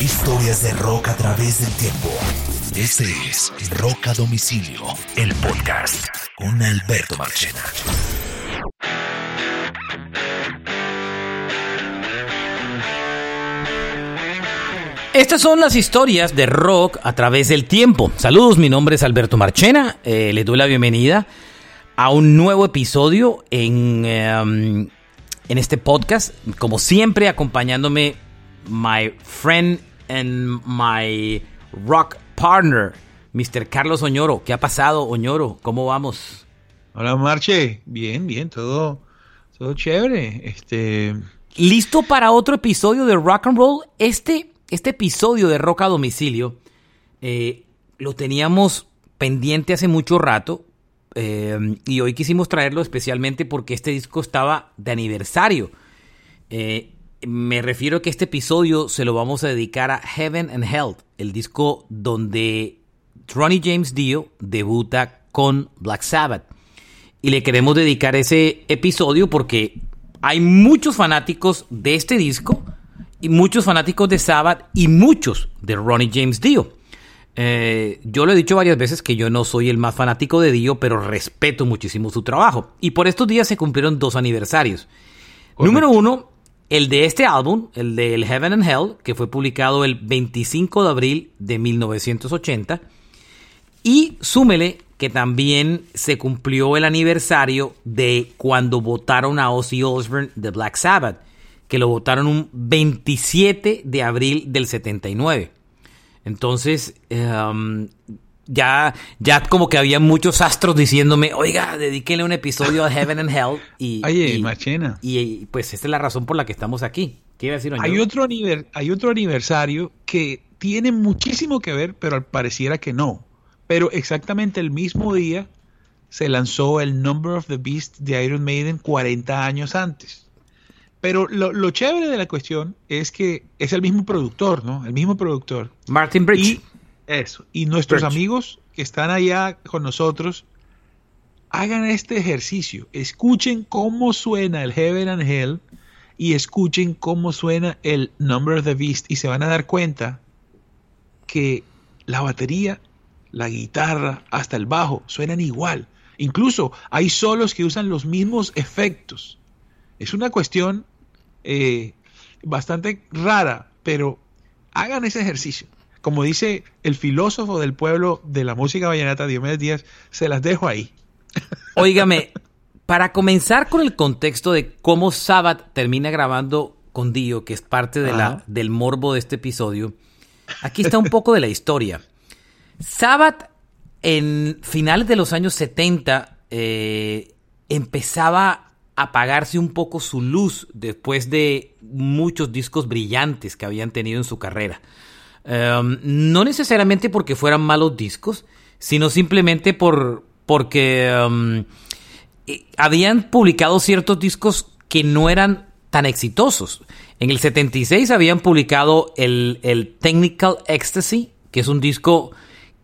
Historias de rock a través del tiempo. Este es Rock a Domicilio, el podcast con Alberto Marchena. Estas son las historias de rock a través del tiempo. Saludos, mi nombre es Alberto Marchena. Eh, les doy la bienvenida a un nuevo episodio en, em, en este podcast. Como siempre, acompañándome my friend and my rock partner, Mr. Carlos Oñoro. ¿Qué ha pasado, Oñoro? ¿Cómo vamos? Hola, Marche. Bien, bien, todo, todo chévere. Este. ¿Listo para otro episodio de Rock and Roll? Este este episodio de Rock a Domicilio eh, lo teníamos pendiente hace mucho rato eh, y hoy quisimos traerlo especialmente porque este disco estaba de aniversario. Eh, me refiero a que este episodio se lo vamos a dedicar a Heaven and Hell, el disco donde Ronnie James Dio debuta con Black Sabbath. Y le queremos dedicar ese episodio porque hay muchos fanáticos de este disco y muchos fanáticos de Sabbath y muchos de Ronnie James Dio. Eh, yo lo he dicho varias veces que yo no soy el más fanático de Dio, pero respeto muchísimo su trabajo. Y por estos días se cumplieron dos aniversarios. Número uno, el de este álbum, el de El Heaven and Hell, que fue publicado el 25 de abril de 1980. Y súmele que también se cumplió el aniversario de cuando votaron a Ozzy Osbourne de Black Sabbath que lo votaron un 27 de abril del 79. Entonces, em, ya, ya como que había muchos astros diciéndome, oiga, dedíquenle un episodio a Heaven and Hell. Y, Oye, y, machena. Y, pues esta es la razón por la que estamos aquí. ¿Qué iba a decir, hay otro, hay otro aniversario que tiene muchísimo que ver, pero pareciera que no. Pero exactamente el mismo día se lanzó el Number of the Beast de Iron Maiden 40 años antes. Pero lo, chévere de la cuestión es que es el mismo productor, ¿no? El mismo productor. Martin Bridge. Y eso. Y nuestros amigos que están allá con nosotros, hagan este ejercicio. Escuchen cómo suena el Heaven and Hell y escuchen cómo suena el Number of the Beast y se van a dar cuenta que la batería, la guitarra, hasta el bajo suenan igual. Incluso hay solos que usan los mismos efectos. Es una cuestión eh, bastante rara, pero hagan ese ejercicio. Como dice el filósofo del pueblo de la música vallenata, Diomedes Díaz, se las dejo ahí. Óigame, para comenzar con el contexto de cómo Sabbath termina grabando con Dio, que es parte de la, del morbo de este episodio, aquí está un poco de la historia. Sabbath en finales de los años 70 eh, empezaba apagarse un poco su luz después de muchos discos brillantes que habían tenido en su carrera. Em, no necesariamente porque fueran malos discos, sino simplemente por, porque em, eh, habían publicado ciertos discos que no eran tan exitosos. En el 76 habían publicado el, el Technical Ecstasy, que es un disco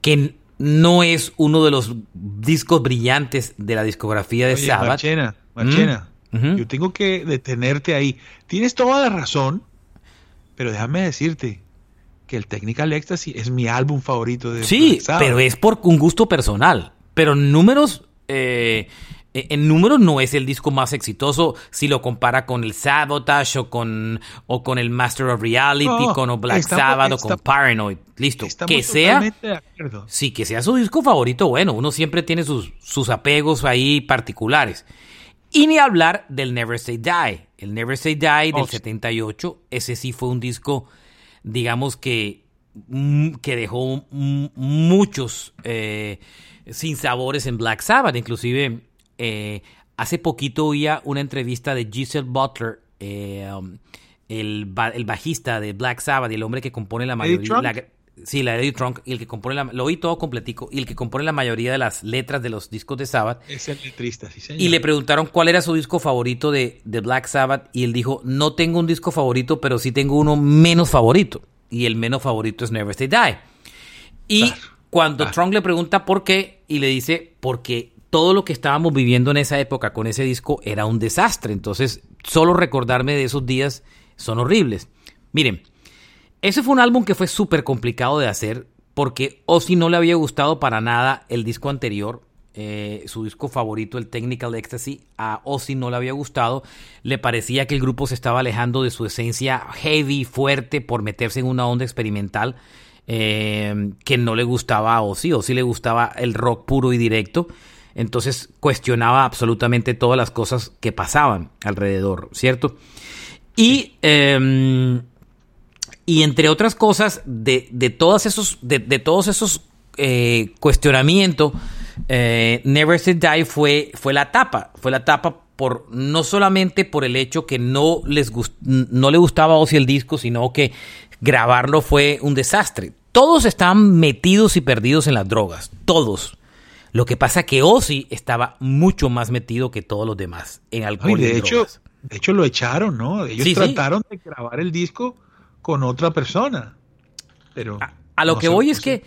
que no es uno de los discos brillantes de la discografía de Oye, Sabbath. Marchena, mm, yo tengo que detenerte ahí. Tienes toda la razón, pero déjame decirte que el Technical Ecstasy es mi álbum favorito de Sí, pero es por un gusto personal. Pero números, eh, en números no es el disco más exitoso si lo compara con el Sabotage o con, o con el Master of Reality, con Black Sabbath o con Paranoid. Listo. Que sea. Sí, que sea su disco favorito. Bueno, uno siempre tiene sus, sus apegos ahí particulares. Y ni hablar del Never Say Die. El Never Say Die del 78, ese sí fue un disco, digamos que, mm, que dejó muchos eh, sinsabores en Black Sabbath. Inclusive, eh, hace poquito oía una entrevista de Giselle Butler, eh, um, el, el, bajista de Black Sabbath y el hombre que compone la mayoría... Sí, la de Eddie Trunk, y el que compone la, lo oí todo completico, y el que compone la mayoría de las letras de los discos de Sabbath. Es el letrista, sí señor. Y le preguntaron cuál era su disco favorito de, de, Black Sabbath, y él dijo, no tengo un disco favorito, pero sí tengo uno menos favorito. Y el menos favorito es Never Stay Die. Y cuando Trunk le pregunta por qué, y le dice, porque todo lo que estábamos viviendo en esa época con ese disco era un desastre. Entonces, solo recordarme de esos días son horribles. Miren, ese fue un álbum que fue súper complicado de hacer porque Ozzy no le había gustado para nada el disco anterior. Eh, su disco favorito, el Technical Ecstasy, a Ozzy no le había gustado. Le parecía que el grupo se estaba alejando de su esencia heavy, fuerte, por meterse en una onda experimental eh, que no le gustaba a Ozzy. Ozzy le gustaba el rock puro y directo. Entonces cuestionaba absolutamente todas las cosas que pasaban alrededor, ¿cierto? Y em, y entre otras cosas, de, de, todos esos, de, todos esos eh, cuestionamientos, eh, Never Say Die fue, fue la tapa. Fue la tapa por, no solamente por el hecho que no, les no le gustaba a Ozzy el disco, sino que grabarlo fue un desastre. Todos estaban metidos y perdidos en las drogas. Todos. Lo que pasa que Ozzy estaba mucho más metido que todos los demás en alcohol. de, hecho, de hecho, lo echaron, ¿no? Ellos trataron de grabar el disco con otra persona. Pero a, lo que voy es que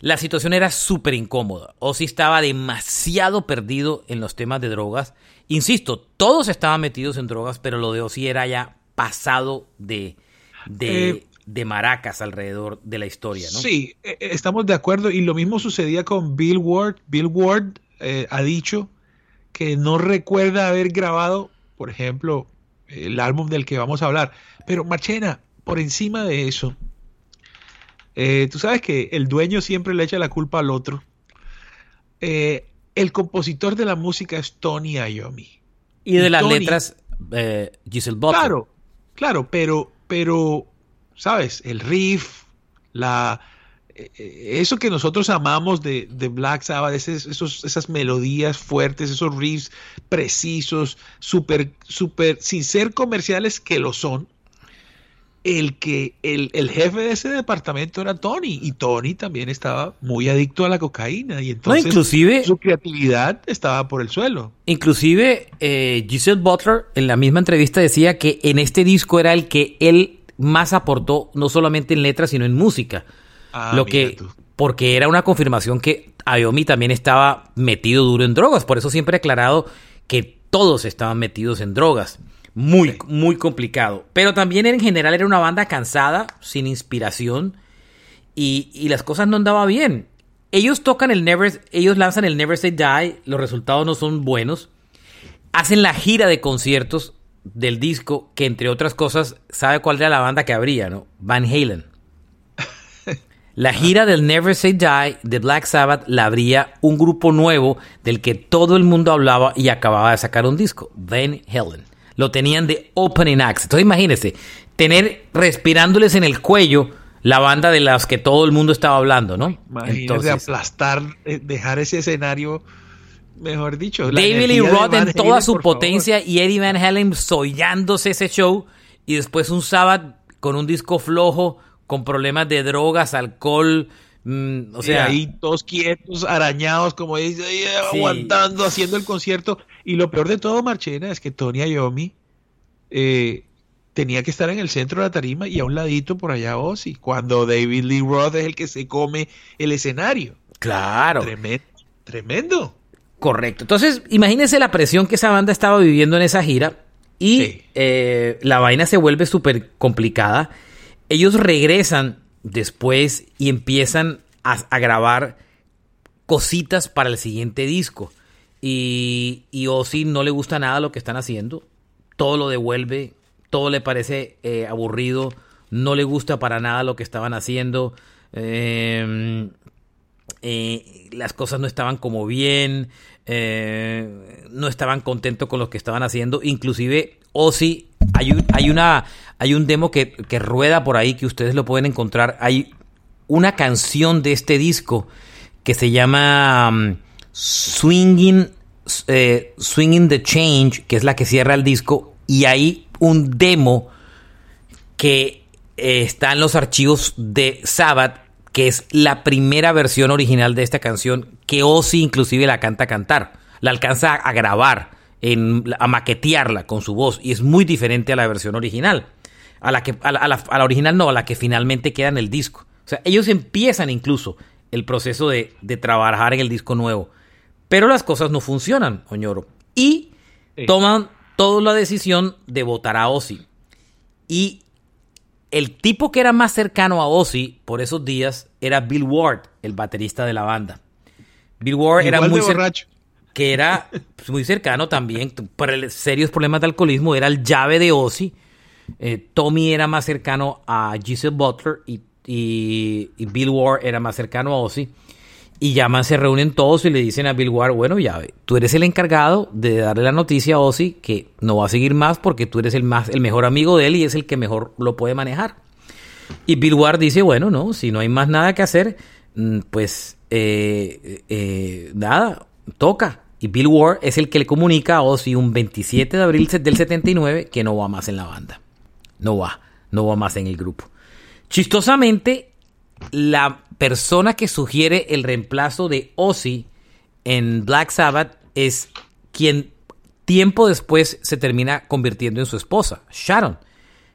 la situación era súper incómoda. Ozzy estaba demasiado perdido en los temas de drogas. Insisto, todos estaban metidos en drogas, pero lo de Ozzy era ya pasado de, de, eh, maracas alrededor de la historia, ¿no? Sí, e, e, estamos de acuerdo. Y lo mismo sucedía con Bill Ward. Bill Ward eh, ha dicho que no recuerda haber grabado, por ejemplo, el álbum del que vamos a hablar. Pero Marchena, por encima de eso, eh, tú sabes que el dueño siempre le echa la culpa al otro. Eh, el compositor de la música es Tony Iommi. Y de las letras, eh, Giselle Butler. Claro, claro, pero, pero, ¿sabes? El riff, la, eso que nosotros amamos de, Black Sabbath, esos, esas melodías fuertes, esos riffs precisos, súper, súper, sin ser comerciales que lo son, el que el, jefe de ese departamento era Tony y Tony también estaba muy adicto a la cocaína y entonces inclusive, su creatividad estaba por el suelo. Inclusive eh, Giselle Butler en la misma entrevista decía que en este disco era el que él más aportó no solamente en letras sino en música. Ah, lo que porque era una confirmación que Ayomi también estaba metido duro en drogas, por eso siempre he aclarado que todos estaban metidos en drogas. Muy, muy complicado. Pero también en general era una banda cansada, sin inspiración. Y, las cosas no andaban bien. Ellos tocan el Never, ellos lanzan el Never Say Die, los resultados no son buenos. Hacen la gira de conciertos del disco, que entre otras cosas, ¿sabe cuál era la banda que habría, no? Van Halen. La gira del Never Say Die de Black Sabbath la abría un grupo nuevo del que todo el mundo hablaba y acababa de sacar un disco, Van Halen lo tenían de opening acts. Entonces imagínense, tener respirándoles en el cuello la banda de las que todo el mundo estaba hablando, ¿no? Imagínense aplastar, eh, dejar ese escenario, mejor dicho. David Lee Roth en toda su potencia y Eddie Van Halen sollándose ese show y después un sábado con un disco flojo, con problemas de drogas, alcohol, mm, o sea, ahí todos quietos, arañados, como dice, aguantando, haciendo el concierto. Y lo peor de todo, Marchena, es que Tony Iommi eh, tenía que estar en el centro de la tarima y a un ladito por allá Ozzy, cuando David Lee Roth es el que se come el escenario. Claro. Tremendo. tremendo. Correcto. Entonces, imagínense la presión que esa banda estaba viviendo en esa gira y eh, la vaina se vuelve súper complicada. Ellos regresan después y empiezan a grabar cositas para el siguiente disco. Y, y Ozzy no le gusta nada lo que están haciendo. Todo lo devuelve, todo le parece eh, aburrido, no le gusta para nada lo que estaban haciendo. Em, eh, las cosas no estaban como bien, eh, no estaban contentos con lo que estaban haciendo. Inclusive Ozzy, hay, hay, una, hay un demo que, que rueda por ahí que ustedes lo pueden encontrar. Hay una canción de este disco que se llama... Swinging, eh, Swinging the Change, que es la que cierra el disco, y hay un demo que eh, está en los archivos de Sabbath, que es la primera versión original de esta canción, que Ozzy inclusive la canta a cantar, la alcanza a grabar, en, a maquetearla con su voz, y es muy diferente a la versión original. A la, que, a la, original no, a la que finalmente queda en el disco. O sea, ellos empiezan incluso el proceso de, de trabajar en el disco nuevo. Pero las cosas no funcionan, Oñoro. Y toman toda la decisión de votar a Ozzy. Y el tipo que era más cercano a Ozzy por esos días era Bill Ward, el baterista de la banda. Bill Ward era muy borracho. que era pues, muy cercano también por serios problemas de alcoholismo, era el llave de Ozzy. Eh, Tommy era más cercano a Giselle Butler y, Bill Ward era más cercano a Ozzy. Y llaman, se reúnen todos y le dicen a Bill Ward, bueno, ya, tú eres el encargado de darle la noticia a Ozzy que no va a seguir más porque tú eres el, más, el mejor amigo de él y es el que mejor lo puede manejar. Y Bill Ward dice, bueno, no, si no hay más nada que hacer, mm, pues eh, eh, nada, toca. Y Bill Ward es el que le comunica a Ozzy un 27 de abril del 79 que no va más en la banda. No va, no va más en el grupo. Chistosamente, la persona que sugiere el reemplazo de Ozzy en Black Sabbath es quien tiempo después se termina convirtiendo en su esposa, Sharon,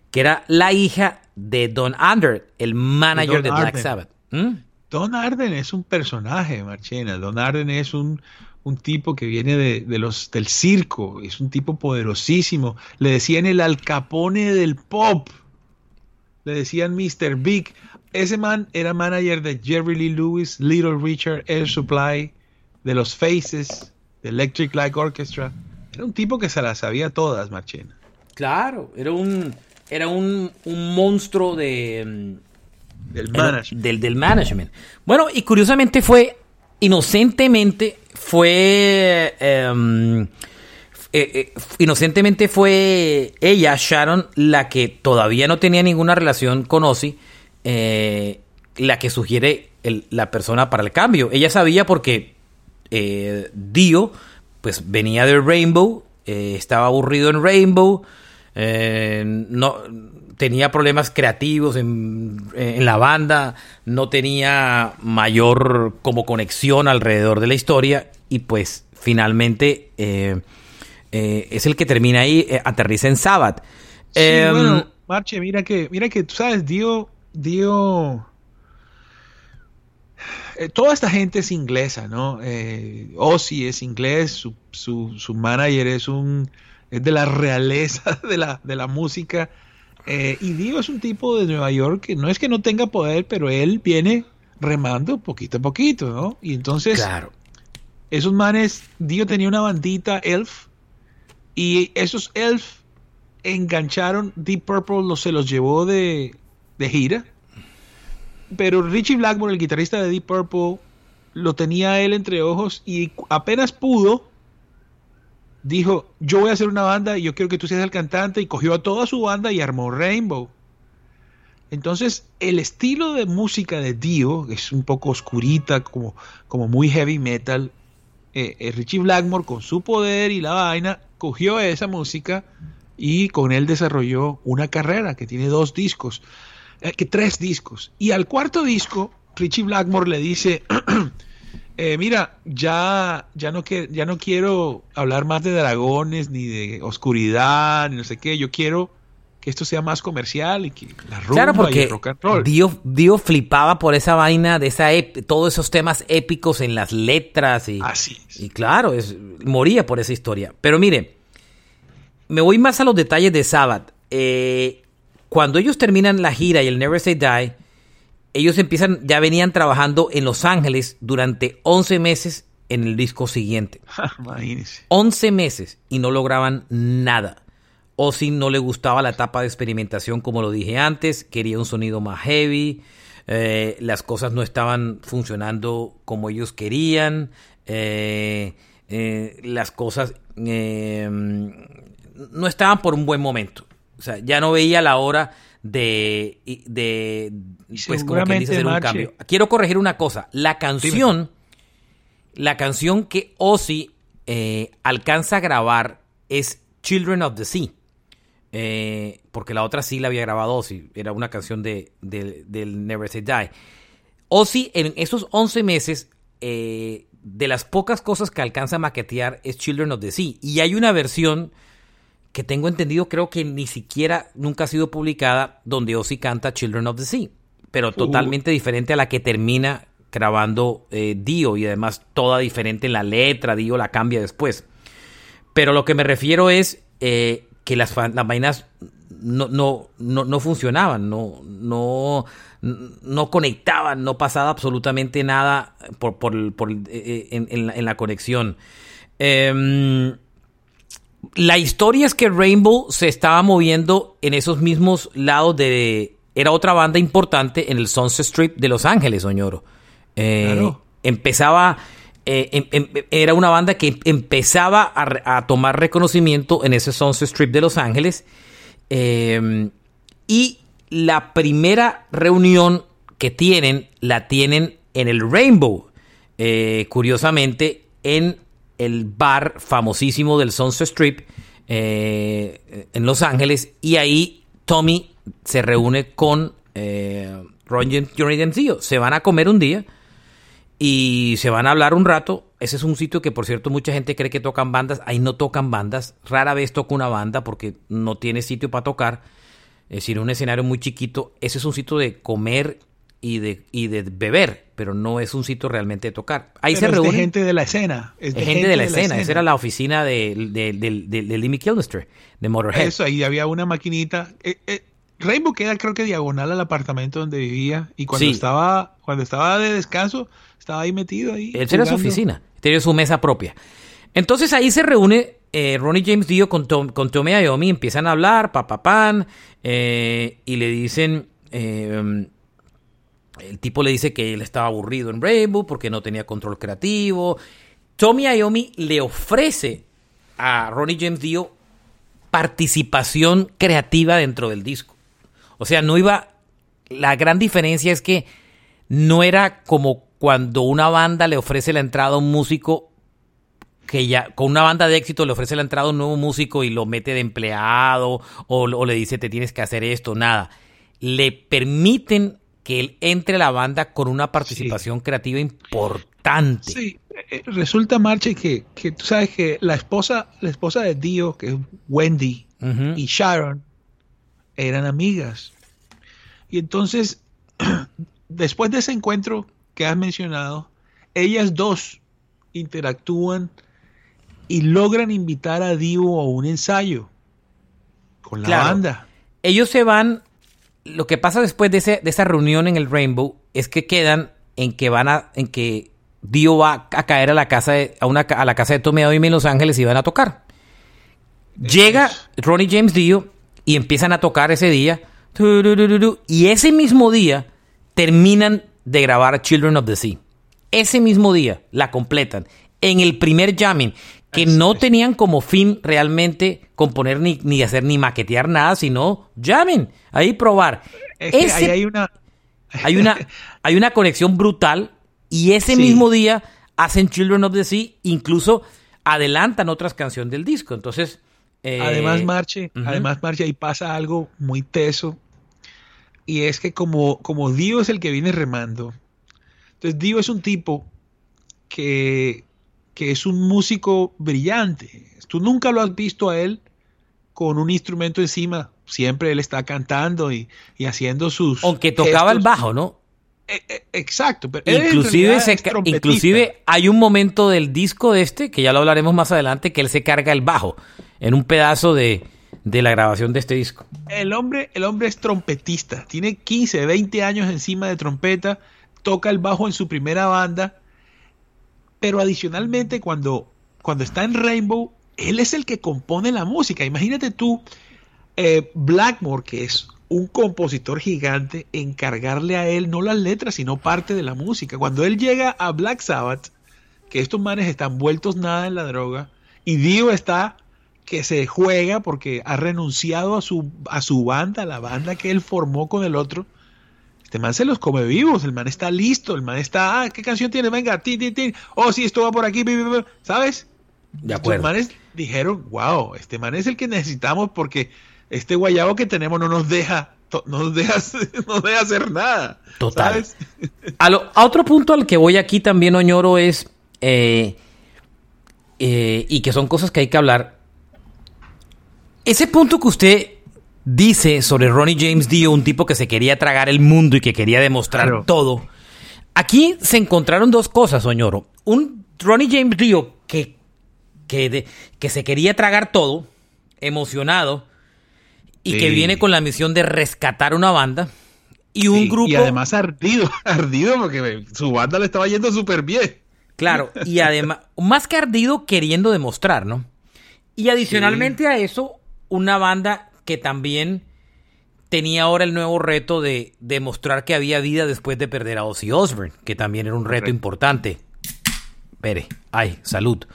que era la hija de Don Ander, el manager de, Black Sabbath. ¿Mm? Don Arden es un personaje, Marchena. Don Arden es un, tipo que viene de, los, del circo, es un tipo poderosísimo. Le decían el alcapone del pop. Le decían Mr. Big. Ese man era manager de Jerry Lee Lewis, Little Richard, Air Supply, de los Faces, de Electric Light Orchestra. Era un tipo que se las sabía todas, Marchena. Claro, era un, era un, un monstruo de, del management. Del, management. Bueno, y curiosamente fue, inocentemente, fue... Em, eh, eh, inocentemente fue ella, Sharon, la que todavía no tenía ninguna relación con Ozzy, eh, la que sugiere la persona para el cambio. Ella sabía porque Dio, pues venía de Rainbow, estaba aburrido en Rainbow, no tenía problemas creativos en, la banda, no tenía mayor como conexión alrededor de la historia y pues finalmente eh, eh, es el que termina ahí, eh, aterriza en Sabbath. Sí, em, bueno, Marche, mira que, mira que tú sabes, Dio, Dio, toda esta gente es inglesa, ¿no? Ozzy es inglés, su, su, su manager es un es de la realeza de la, de la música eh, y Dio es un tipo de Nueva York que no es que no tenga poder, pero él viene remando poquito a poquito, ¿no? Y entonces, claro. esos manes, Dio tenía una bandita Elf, y esos Elf engancharon, Deep Purple los, se los llevó de, de gira, pero Richie Blackmore, el guitarrista de Deep Purple, lo tenía él entre ojos y apenas pudo, dijo, yo voy a hacer una banda y yo quiero que tú seas el cantante y cogió a toda su banda y armó Rainbow. Entonces, el estilo de música de Dio es un poco oscurita, como, como muy heavy metal. Eh, eh, Richie Blackmore, con su poder y la vaina, cogió esa música y con él desarrolló una carrera que tiene dos discos, eh, que tres discos. Y al cuarto disco, Richie Blackmore le dice, Eh, mira, ya, ya, no que, ya no quiero hablar más de dragones, ni de oscuridad, ni no sé qué. Yo quiero que esto sea más comercial y que la rumba claro, porque y el rock and roll. Dio, flipaba por esa vaina de esa todos esos temas épicos en las letras. Y, Así Y claro, es, moría por esa historia. Pero mire, me voy más a los detalles de Sabbath. Eh, cuando ellos terminan la gira y el Never Say Die ellos empiezan, ya venían trabajando en Los Ángeles durante 11 meses en el disco siguiente. Imagínense. 11 meses y no lograban nada. O si no le gustaba la etapa de experimentación, como lo dije antes, quería un sonido más heavy, eh, las cosas no estaban funcionando como ellos querían, eh, eh, las cosas no estaban por un buen momento. O sea, ya no veía la hora de, de pues como quien dice hacer un cambio. Quiero corregir una cosa. La canción, la canción que Ozzy eh, alcanza a grabar es Children of the Sea. Eh, porque la otra sí la había grabado Ozzy. Era una canción de, del Never Say Die. Ozzy en esos 11 meses, eh, de las pocas cosas que alcanza a maquetear es Children of the Sea. Y hay una versión que tengo entendido, creo que ni siquiera nunca ha sido publicada, donde Ozzy canta Children of the Sea, pero totalmente diferente a la que termina grabando eh, Dio y además toda diferente en la letra, Dio la cambia después. Pero lo que me refiero es eh, que las, las vainas no, no, no, funcionaban, no, no, no conectaban, no pasaba absolutamente nada por, por, eh, en, la, conexión. Em, la historia es que Rainbow se estaba moviendo en esos mismos lados de... Era otra banda importante en el Sunset Strip de Los Ángeles, Oñoro. Eh, empezaba... Eh, em, em, era una banda que empezaba a, tomar reconocimiento en ese Sunset Strip de Los Ángeles. Eh, y la primera reunión que tienen, la tienen en el Rainbow. curiosamente, en el bar famosísimo del Sunset Strip eh, en Los Ángeles y ahí Tommy se reúne con eh, Ron Johnny Se van a comer un día y se van a hablar un rato. Ese es un sitio que, por cierto, mucha gente cree que tocan bandas. Ahí no tocan bandas. Rara vez toca una banda porque no tiene sitio para tocar. Es decir, un escenario muy chiquito. Ese es un sitio de comer y de, y de beber, pero no es un sitio realmente de tocar. Ahí se reúne. gente de la escena. Es, gente, de, la, escena. Esa era la oficina de, de, de, de Limmy Kilmister, de Motorhead. Eso, ahí había una maquinita. Eh, eh, Rainbow queda creo que diagonal al apartamento donde vivía y cuando estaba cuando estaba de descanso estaba ahí metido ahí. Esa era su oficina, tenía su mesa propia. Entonces ahí se reúne eh, Ronnie James Dio con, Tom, con Tommy Iommi, empiezan a hablar, papapán, eh, y le dicen, eh, el tipo le dice que él estaba aburrido en Rainbow porque no tenía control creativo. Tommy Iommi le ofrece a Ronnie James Dio participación creativa dentro del disco. O sea, no iba. La gran diferencia es que no era como cuando una banda le ofrece la entrada a un músico que ya con una banda de éxito le ofrece la entrada a un nuevo músico y lo mete de empleado o, o le dice te tienes que hacer esto, nada. Le permiten que él entre a la banda con una participación creativa importante. Sí, eh, resulta, Marche, que, que, tú sabes que la esposa, la esposa de Dio, que es Wendy, y Sharon, eran amigas. Y entonces, después de ese encuentro que has mencionado, ellas dos interactúan y logran invitar a Dio a un ensayo con la banda. Ellos se van lo que pasa después de, ese, de esa reunión en el Rainbow es que quedan en que van a, en que Dio va a caer a la casa de, a, una, a la casa de Tommy en Los Ángeles y van a tocar. Llega Ronnie James Dio y empiezan a tocar ese día. Y ese mismo día terminan de grabar Children of the Sea. Ese mismo día la completan. En el primer jamming que no tenían como fin realmente componer ni, ni hacer ni maquetear nada, sino llamen, ahí probar. hay una... hay una hay una conexión brutal y ese mismo día hacen Children of the Sea, incluso adelantan otras canciones del disco. Entonces, eh, además Marche, además Marche ahí pasa algo muy teso y es que como como Dio es el que viene remando. Entonces Dio es un tipo que que es un músico brillante. Tú nunca lo has visto a él con un instrumento encima. Siempre él está cantando y, haciendo sus. Aunque tocaba el bajo, ¿no? E, e, exacto. Pero inclusive, inclusive hay un momento del disco de este, que ya lo hablaremos más adelante, que él se carga el bajo en un pedazo de, de la grabación de este disco. El hombre, el hombre es trompetista. Tiene 15, 20 años encima de trompeta. Toca el bajo en su primera banda pero adicionalmente, cuando, cuando está en Rainbow, él es el que compone la música. Imagínate tú, eh, Blackmore, que es un compositor gigante, encargarle a él no las letras, sino parte de la música. Cuando él llega a Black Sabbath, que estos manes están vueltos nada en la droga, y Dio está que se juega porque ha renunciado a su, a su banda, la banda que él formó con el otro, este man se los come vivos, el man está listo, el man está, ah, ¿qué canción tiene? Venga, ti, ti, ti. Oh, sí, esto va por aquí, ¿sabes? De acuerdo. Los manes dijeron, wow, este man es el que necesitamos porque este guayabo que tenemos no nos deja, no nos deja, no deja hacer nada. Total. A, otro punto al que voy aquí también, Oñoro, es, eh, eh, y que son cosas que hay que hablar. Ese punto que usted dice sobre Ronnie James Dio, un tipo que se quería tragar el mundo y que quería demostrar todo. Aquí se encontraron dos cosas, Soñoro. Un Ronnie James Dio que, que, que se quería tragar todo, emocionado, Y que viene con la misión de rescatar una banda. Y un grupo. Y además ardido, ardido porque su banda le estaba yendo súper bien. Claro, y además, más que ardido, queriendo demostrar, ¿no? Y adicionalmente a eso, una banda que también tenía ahora el nuevo reto de demostrar que había vida después de perder a Ozzy Osbourne, que también era un reto importante. Pere, ay, salud.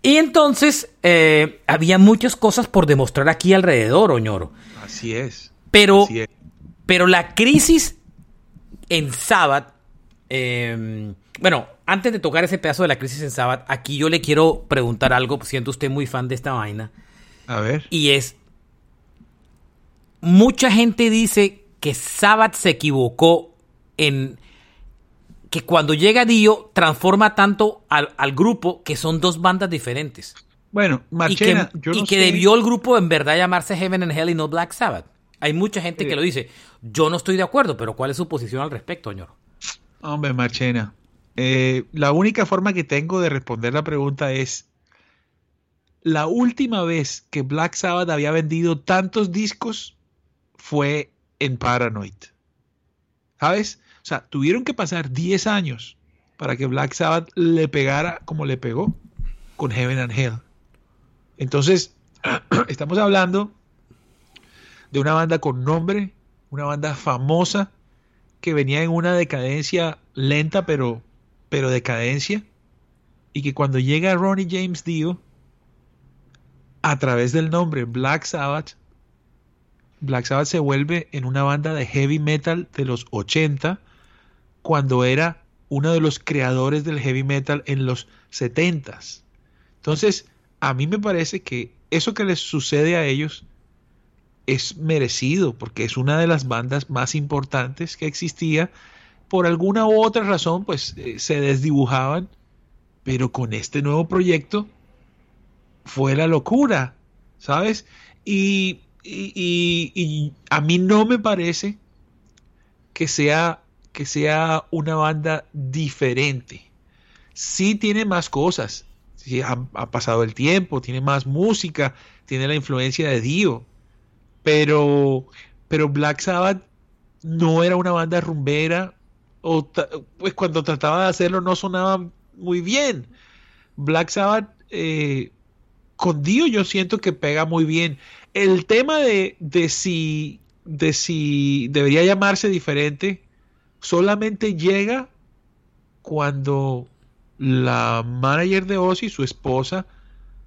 Y entonces eh, había muchas cosas por demostrar aquí alrededor, Oñoro. Así es. Pero, pero la crisis en Sabbath, em, bueno, antes de tocar ese pedazo de la crisis en Sabbath, aquí yo le quiero preguntar algo, siento usted muy fan de esta vaina. A ver. Y es, mucha gente dice que Sabbath se equivocó en que cuando llega Dio transforma tanto al, grupo que son dos bandas diferentes. Bueno, Marchena, y que, y que debió el grupo en verdad llamarse Heaven and Hell y no Black Sabbath. Hay mucha gente que lo dice. Yo no estoy de acuerdo, pero ¿cuál es su posición al respecto, señor? Hombre, Marchena, eh, la única forma que tengo de responder la pregunta es, la última vez que Black Sabbath había vendido tantos discos fue en Paranoid. ¿Sabes? O sea, tuvieron que pasar 10 años para que Black Sabbath le pegara como le pegó con Heaven and Hell. Entonces, estamos hablando de una banda con nombre, una banda famosa que venía en una decadencia lenta, pero, pero decadencia, y que cuando llega Ronnie James Dio, a través del nombre Black Sabbath, Black Sabbath se vuelve en una banda de heavy metal de los 80 cuando era uno de los creadores del heavy metal en los 70s. Entonces, a mí me parece que eso que les sucede a ellos es merecido porque es una de las bandas más importantes que existía. Por alguna u otra razón, pues eh, se desdibujaban, pero con este nuevo proyecto fue la locura, ¿sabes? Y, y a mí no me parece que sea que sea una banda diferente. Sí tiene más cosas, sí, ha, pasado el tiempo, tiene más música, tiene la influencia de Dio, pero, pero Black Sabbath no era una banda rumbera, o pues cuando trataba de hacerlo no sonaba muy bien. Black Sabbath eh, con Dio yo siento que pega muy bien. El tema de, de si de si debería llamarse diferente, solamente llega cuando la manager de Ozzy, su esposa,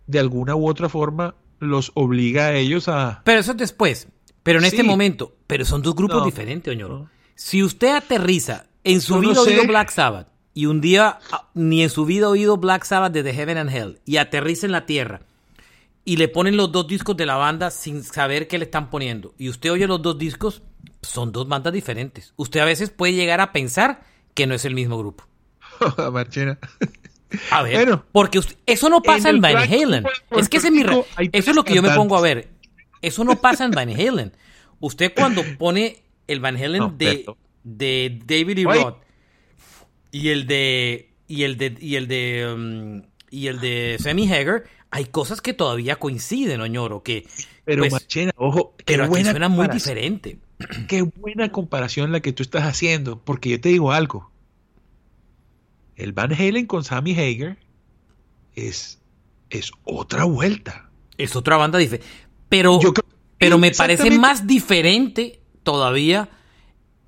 de alguna u otra forma los obliga a ellos a... Pero eso es después, pero en este momento, pero son dos grupos diferentes, Oñoro. Si usted aterriza en su vida oído Black Sabbath y un día ah, ni en su vida oído Black Sabbath desde Heaven and Hell y aterriza en la tierra y le ponen los dos discos de la banda sin saber qué le están poniendo y usted oye los dos discos, son dos bandas diferentes. Usted a veces puede llegar a pensar que no es el mismo grupo. Marchena. A ver, porque eso no pasa en, Van Halen. Es que ese es mi eso es lo que yo me pongo a ver. Eso no pasa en Van Halen. Usted cuando pone el Van Halen de, de David y Roth y el de y el de y el de um, y el de Sammy Hager, hay cosas que todavía coinciden, Oñoro, que pero pues, Marchena, ojo, pero aquí suena muy diferente. Qué buena comparación la que tú estás haciendo, porque yo te digo algo. El Van Halen con Sammy Hager es, es otra vuelta. Es otra banda diferente. Pero, pero me parece más diferente todavía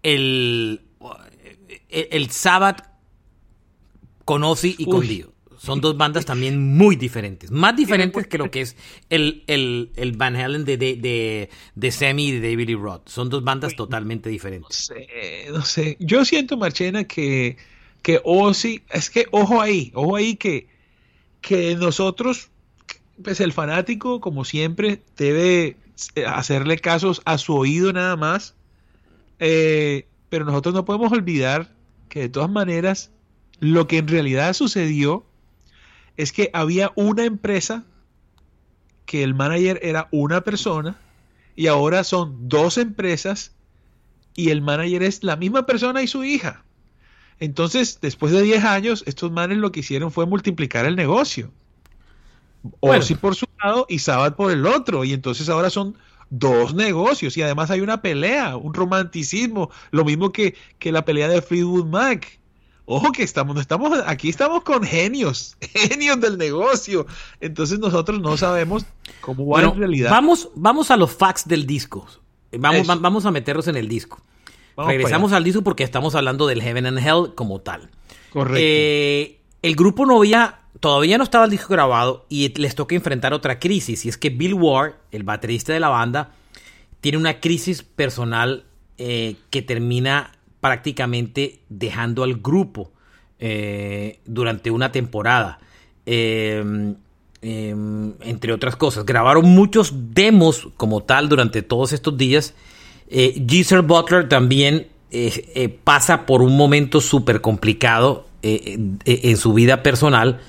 el, el, el Sabbath con Ozzy y con Dio. Son dos bandas también muy diferentes. Más diferentes que lo que es el, el, Van Halen de, de, de, Sammy y de David Lee Roth. Son dos bandas totalmente diferentes. No sé, no sé. Yo siento, Marchena, que, que Ozzy, es que ojo ahí, ojo ahí que, que nosotros, pues el fanático, como siempre, debe hacerle casos a su oído nada más. Eh, pero nosotros no podemos olvidar que de todas maneras lo que en realidad sucedió es que había una empresa que el manager era una persona y ahora son dos empresas y el manager es la misma persona y su hija. Entonces, después de 10 años, estos manes lo que hicieron fue multiplicar el negocio. O si por su lado y Sabbath por el otro. Y entonces ahora son dos negocios y además hay una pelea, un romanticismo, lo mismo que, que la pelea de Fleetwood Mac. Ojo que estamos, estamos, aquí estamos con genios, genios del negocio. Entonces nosotros no sabemos cómo va en realidad. Vamos, vamos a los facts del disco. Vamos, vamos a meterlos en el disco. Regresamos al disco porque estamos hablando del Heaven and Hell como tal. Correcto. Eh, el grupo no había, todavía no estaba el disco grabado y les toca enfrentar otra crisis. Y es que Bill Ward, el baterista de la banda, tiene una crisis personal eh, que termina prácticamente dejando al grupo eh, durante una temporada. Em, em, entre otras cosas, grabaron muchos demos como tal durante todos estos días. Eh, Butler también eh, pasa por un momento súper complicado en su vida personal.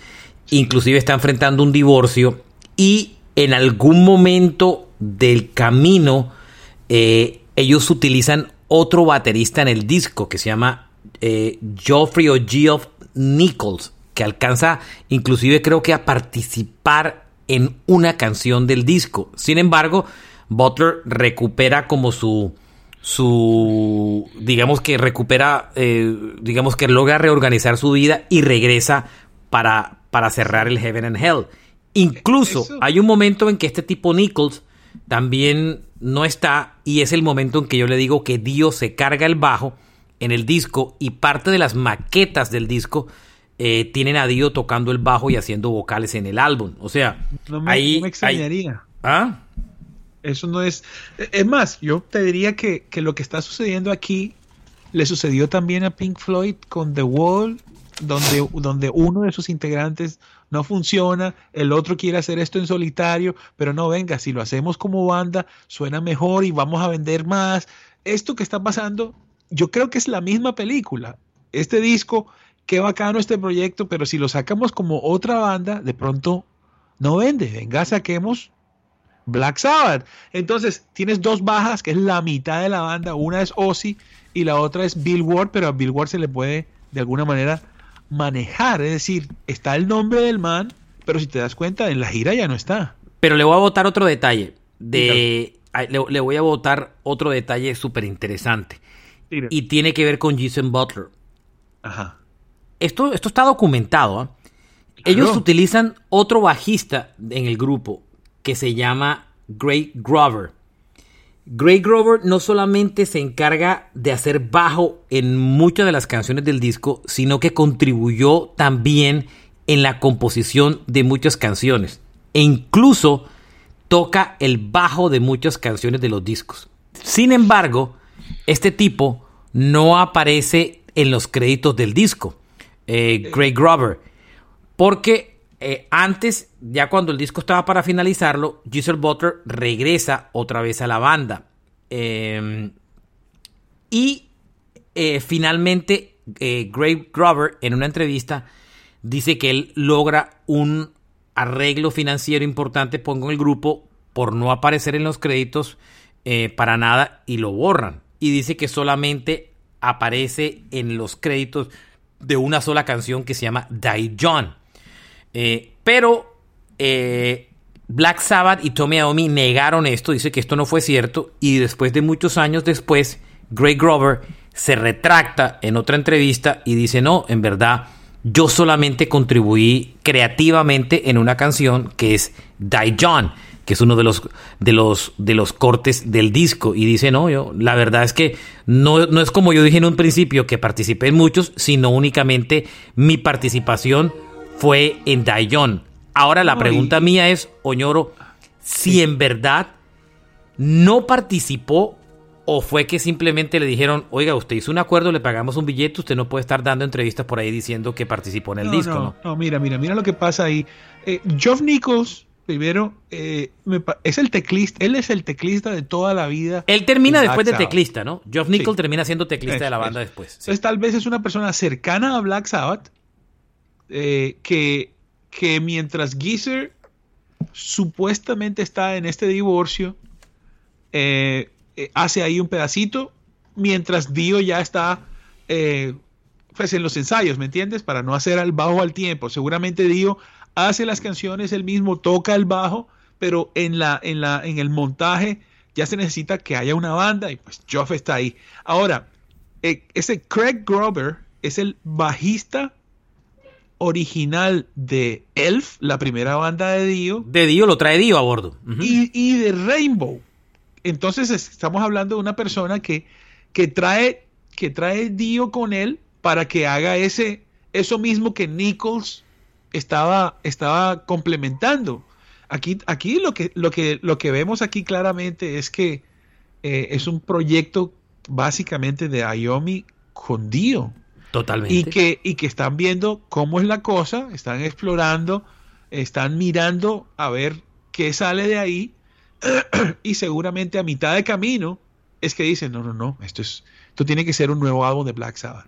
Inclusive está enfrentando un divorcio y en algún momento del camino ellos utilizan otro baterista en el disco que se llama eh, Geoffrey o Geoff Nichols, que alcanza inclusive creo que a participar en una canción del disco. Sin embargo, Butler recupera como su su digamos que recupera eh, digamos que logra reorganizar su vida y regresa para para cerrar el Heaven and Hell. Incluso hay un momento en que este tipo Nichols también no está y es el momento en que yo le digo que Dio se carga el bajo en el disco y parte de las maquetas del disco eh, tienen a Dio tocando el bajo y haciendo vocales en el álbum. O sea, no me, ahí... me extrañaría. ¿Ah? Eso no es... Es más, yo te diría que, que lo que está sucediendo aquí le sucedió también a Pink Floyd con The Wall, donde, donde uno de sus integrantes no funciona, el otro quiere hacer esto en solitario, pero no venga, si lo hacemos como banda, suena mejor y vamos a vender más. Esto que está pasando, yo creo que es la misma película. Este disco, qué bacano este proyecto, pero si lo sacamos como otra banda, de pronto no vende. Venga, saquemos Black Sabbath. Entonces, tienes dos bajas, que es la mitad de la banda. Una es Ozzy y la otra es Bill Ward, pero a Bill Ward se le puede de alguna manera manejar. Es decir, está el nombre del man, pero si te das cuenta, en la gira ya no está. Pero le voy a votar otro detalle. De, le, voy a votar otro detalle súper interesante. Y tiene que ver con Jason Butler. Ajá. Esto, esto está documentado. ¿ah? Ellos utilizan otro bajista en el grupo que se llama Gray Grover. Gray Grover no solamente se encarga de hacer bajo en muchas de las canciones del disco, sino que contribuyó también en la composición de muchas canciones. E incluso toca el bajo de muchas canciones de los discos. Sin embargo, este tipo no aparece en los créditos del disco, eh, Gray Grover, porque eh, antes, ya cuando el disco estaba para finalizarlo, Giselle Butler regresa otra vez a la banda. Em, y eh, finalmente, eh, Grave Grover, en una entrevista, dice que él logra un arreglo financiero importante pongo el grupo por no aparecer en los créditos para nada y lo borran. Y dice que solamente aparece en los créditos de una sola canción que se llama Die John. Eh, pero eh, Black Sabbath y Tommy Iommi negaron esto, dice que esto no fue cierto y después de muchos años después, Greg Grover se retracta en otra entrevista y dice, no, en verdad, yo solamente contribuí creativamente en una canción que es Die John, que es uno de los, de los, de los cortes del disco. Y dice, no, yo, la verdad es que no, no es como yo dije en un principio, que participé en muchos, sino únicamente mi participación fue en Dayon. Ahora la pregunta mía es, Oñoro, si en verdad no participó o fue que simplemente le dijeron, oiga, usted hizo un acuerdo, le pagamos un billete, usted no puede estar dando entrevistas por ahí diciendo que participó en el disco, no, ¿no? mira, mira, mira lo que pasa ahí. Eh, Geoff Nichols, primero, eh, es el teclista, él es el teclista de toda la vida. Él termina después de teclista, ¿no? Geoff Nichols termina siendo teclista de la banda después. Entonces tal vez es una persona cercana a Black Sabbath, eh, que, que mientras Geezer supuestamente está en este divorcio, eh, eh, hace ahí un pedacito, mientras Dio ya está pues en los ensayos, ¿me entiendes? Para no hacer al bajo al tiempo. Seguramente Dio hace las canciones él mismo, toca el bajo, pero en, la, en, la, en el montaje ya se necesita que haya una banda y pues Geoff está ahí. Ahora, ese Craig Grover es el bajista original de Elf, la primera banda de Dio. De Dio lo trae Dio a bordo. y, de Rainbow. Entonces estamos hablando de una persona que, que, trae, que trae Dio con él para que haga ese, eso mismo que Nichols estaba, estaba complementando. Aquí, aquí lo, que, lo, que, lo que vemos aquí claramente es que eh, es un proyecto básicamente de Iomi con Dio. Totalmente. Y que, y que están viendo cómo es la cosa, están explorando, están mirando a ver qué sale de ahí y seguramente a mitad de camino es que dicen, no, no, no, esto, es, esto tiene que ser un nuevo álbum de Black Sabbath.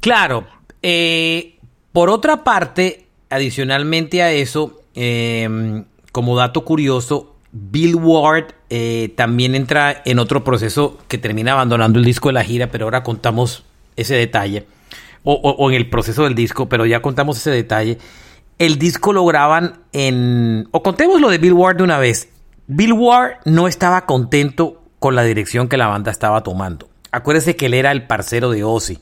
Claro. Eh, por otra parte, adicionalmente a eso, eh, como dato curioso, Bill Ward eh, también entra en otro proceso que termina abandonando el disco de la gira, pero ahora contamos ese detalle. O, en el proceso del disco, pero ya contamos ese detalle. El disco lo graban en... O contemos lo de Bill Ward de una vez. Bill Ward no estaba contento con la dirección que la banda estaba tomando. Acuérdese que él era el parcero de Ozzy.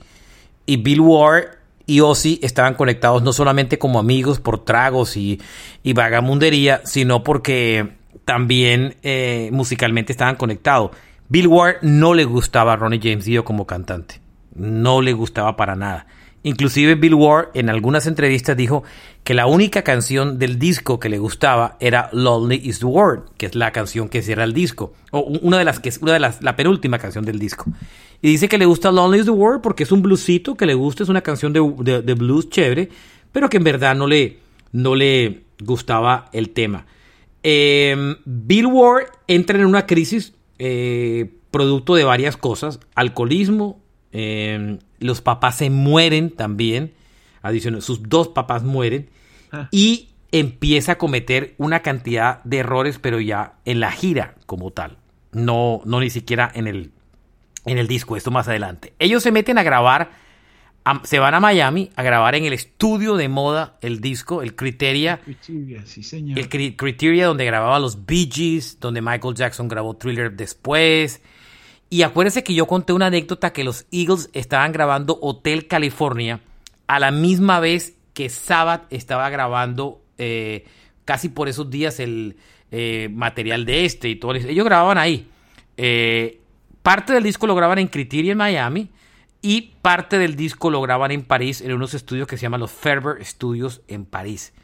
Y Bill Ward y Ozzy estaban conectados no solamente como amigos por tragos y, vagamundería, sino porque también eh, musicalmente estaban conectados. Bill Ward no le gustaba a Ronnie James Dio como cantante no le gustaba para nada. Inclusive Bill Ward en algunas entrevistas dijo que la única canción del disco que le gustaba era Lonely is the Word, que es la canción que cierra el disco, o una de las que es una de las la penúltima canción del disco. Y dice que le gusta Lonely is the Word porque es un bluesito que le gusta, es una canción de, blues chévere, pero que en verdad no le, no le gustaba el tema. Em, Bill Ward entra en una crisis eh, producto de varias cosas, alcoholismo, Em, los papás se mueren también. Adicional, sus dos papás mueren. Ah. Y empieza a cometer una cantidad de errores, pero ya en la gira como tal. No, no ni siquiera en el, en el disco, esto más adelante. Ellos se meten a grabar, se van a Miami a grabar en el estudio de moda el disco, el Criteria. El Criteria donde grababa los Bee Gees, donde Michael Jackson grabó Thriller después. Y acuérdense que yo conté una anécdota que los Eagles estaban grabando Hotel California a la misma vez que Sabbath estaba grabando eh, casi por esos días el eh, material de este y todo. Ellos grababan ahí. Eh, parte del disco lo graban en Criteria en Miami y parte del disco lo graban en París en unos estudios que se llaman los Ferber Studios en París.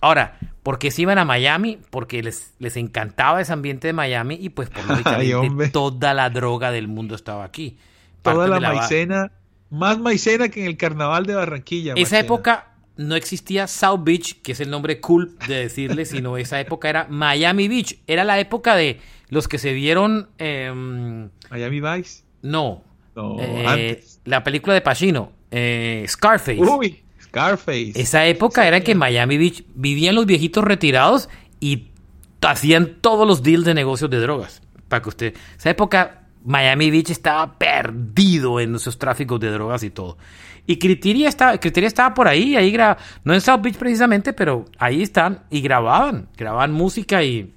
Ahora, porque se iban a Miami, porque les, les encantaba ese ambiente de Miami y pues por lógicamente toda la droga del mundo estaba aquí. toda la, maicena, más maicena que en el carnaval de Barranquilla. Esa época no existía South Beach, que es el nombre cool de decirle, sino esa época era Miami Beach. Era la época de los que se vieron... Em, Miami Vice. No. Eh, la película de Pacino, eh, Scarface. Uy. Esa época era que Miami Beach vivían los viejitos retirados y hacían todos los deals de negocios de drogas. Para que usted. Esa época Miami Beach estaba perdido en esos tráficos de drogas y todo. Y Criteria estaba, Criteria estaba por ahí, ahí gra, no en South Beach precisamente, pero ahí están y grababan, grababan música y,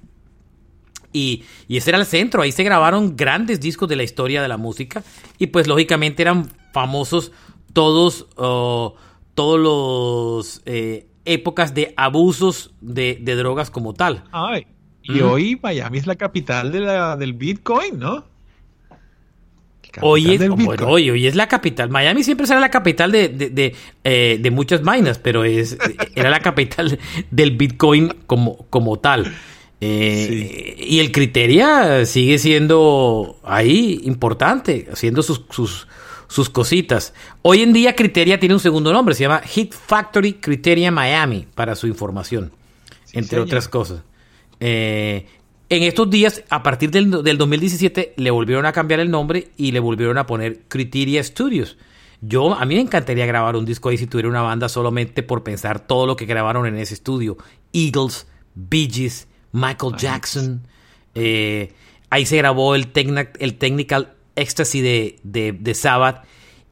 y, y, ese era el centro, ahí se grabaron grandes discos de la historia de la música y pues lógicamente eran famosos todos oh, todos los eh, épocas de abusos de, drogas como tal. Ay, y hoy Miami es la capital de la, del Bitcoin, ¿no? Hoy es, hoy, es la capital. Miami siempre será la capital de, de, eh, de, muchas minas, pero es, era la capital del Bitcoin como, como tal. Eh, y el Criteria sigue siendo ahí importante, haciendo sus, sus, sus cositas. Hoy en día Criteria tiene un segundo nombre, se llama Hit Factory Criteria Miami, para su información, entre otras cosas. Eh, en estos días, a partir del, 2017, le volvieron a cambiar el nombre y le volvieron a poner Criteria Studios. Yo, a mí me encantaría grabar un disco ahí si tuviera una banda solamente por pensar todo lo que grabaron en ese estudio. Eagles, Bee Gees, Michael Jackson. Eh, ahí se grabó el, el Technical Ecstasy de, de, de Sabbath.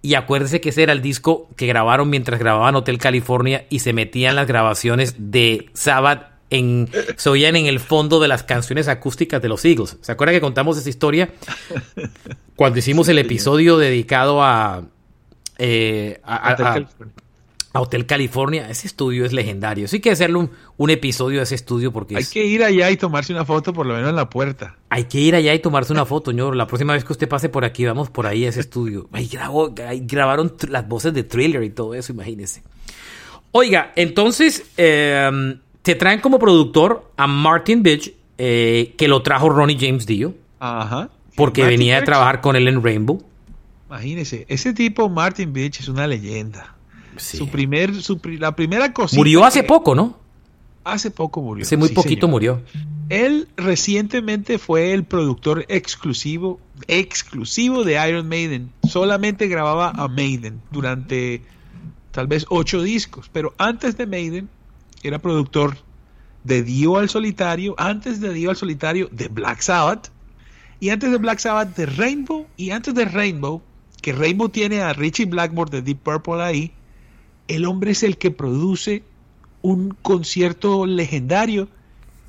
Y acuérdese que ese era el disco que grabaron mientras grababan Hotel California y se metían las grabaciones de Sabbath en, se oían en el fondo de las canciones acústicas de los Eagles. ¿Se acuerda que contamos esa historia? Cuando hicimos el episodio dedicado a, eh, a, Hotel California. Ese estudio es legendario. Sí que hacerle un, episodio de ese estudio porque... Hay que ir allá y tomarse una foto por lo menos en la puerta. Hay que ir allá y tomarse una foto, señor. La próxima vez que usted pase por aquí, vamos por ahí a ese estudio. Ahí, grabaron las voces de thriller y todo eso, imagínese. Oiga, entonces em, te traen como productor a Martin Bitch, eh, que lo trajo Ronnie James Dio. Ajá. Porque venía a trabajar con él en Rainbow. Imagínese, ese tipo Martin Bitch es una leyenda. Su primer, la primera cosa. Murió hace poco, ¿no? Hace poco murió. Hace muy poquito murió. Él recientemente fue el productor exclusivo, exclusivo de Iron Maiden. Solamente grababa a Maiden durante tal vez ocho discos. Pero antes de Maiden era productor de Dio al solitario, antes de Dio al solitario de Black Sabbath, y antes de Black Sabbath de Rainbow, y antes de Rainbow, que Rainbow tiene a Richie Blackmore de Deep Purple ahí, el hombre es el que produce un concierto legendario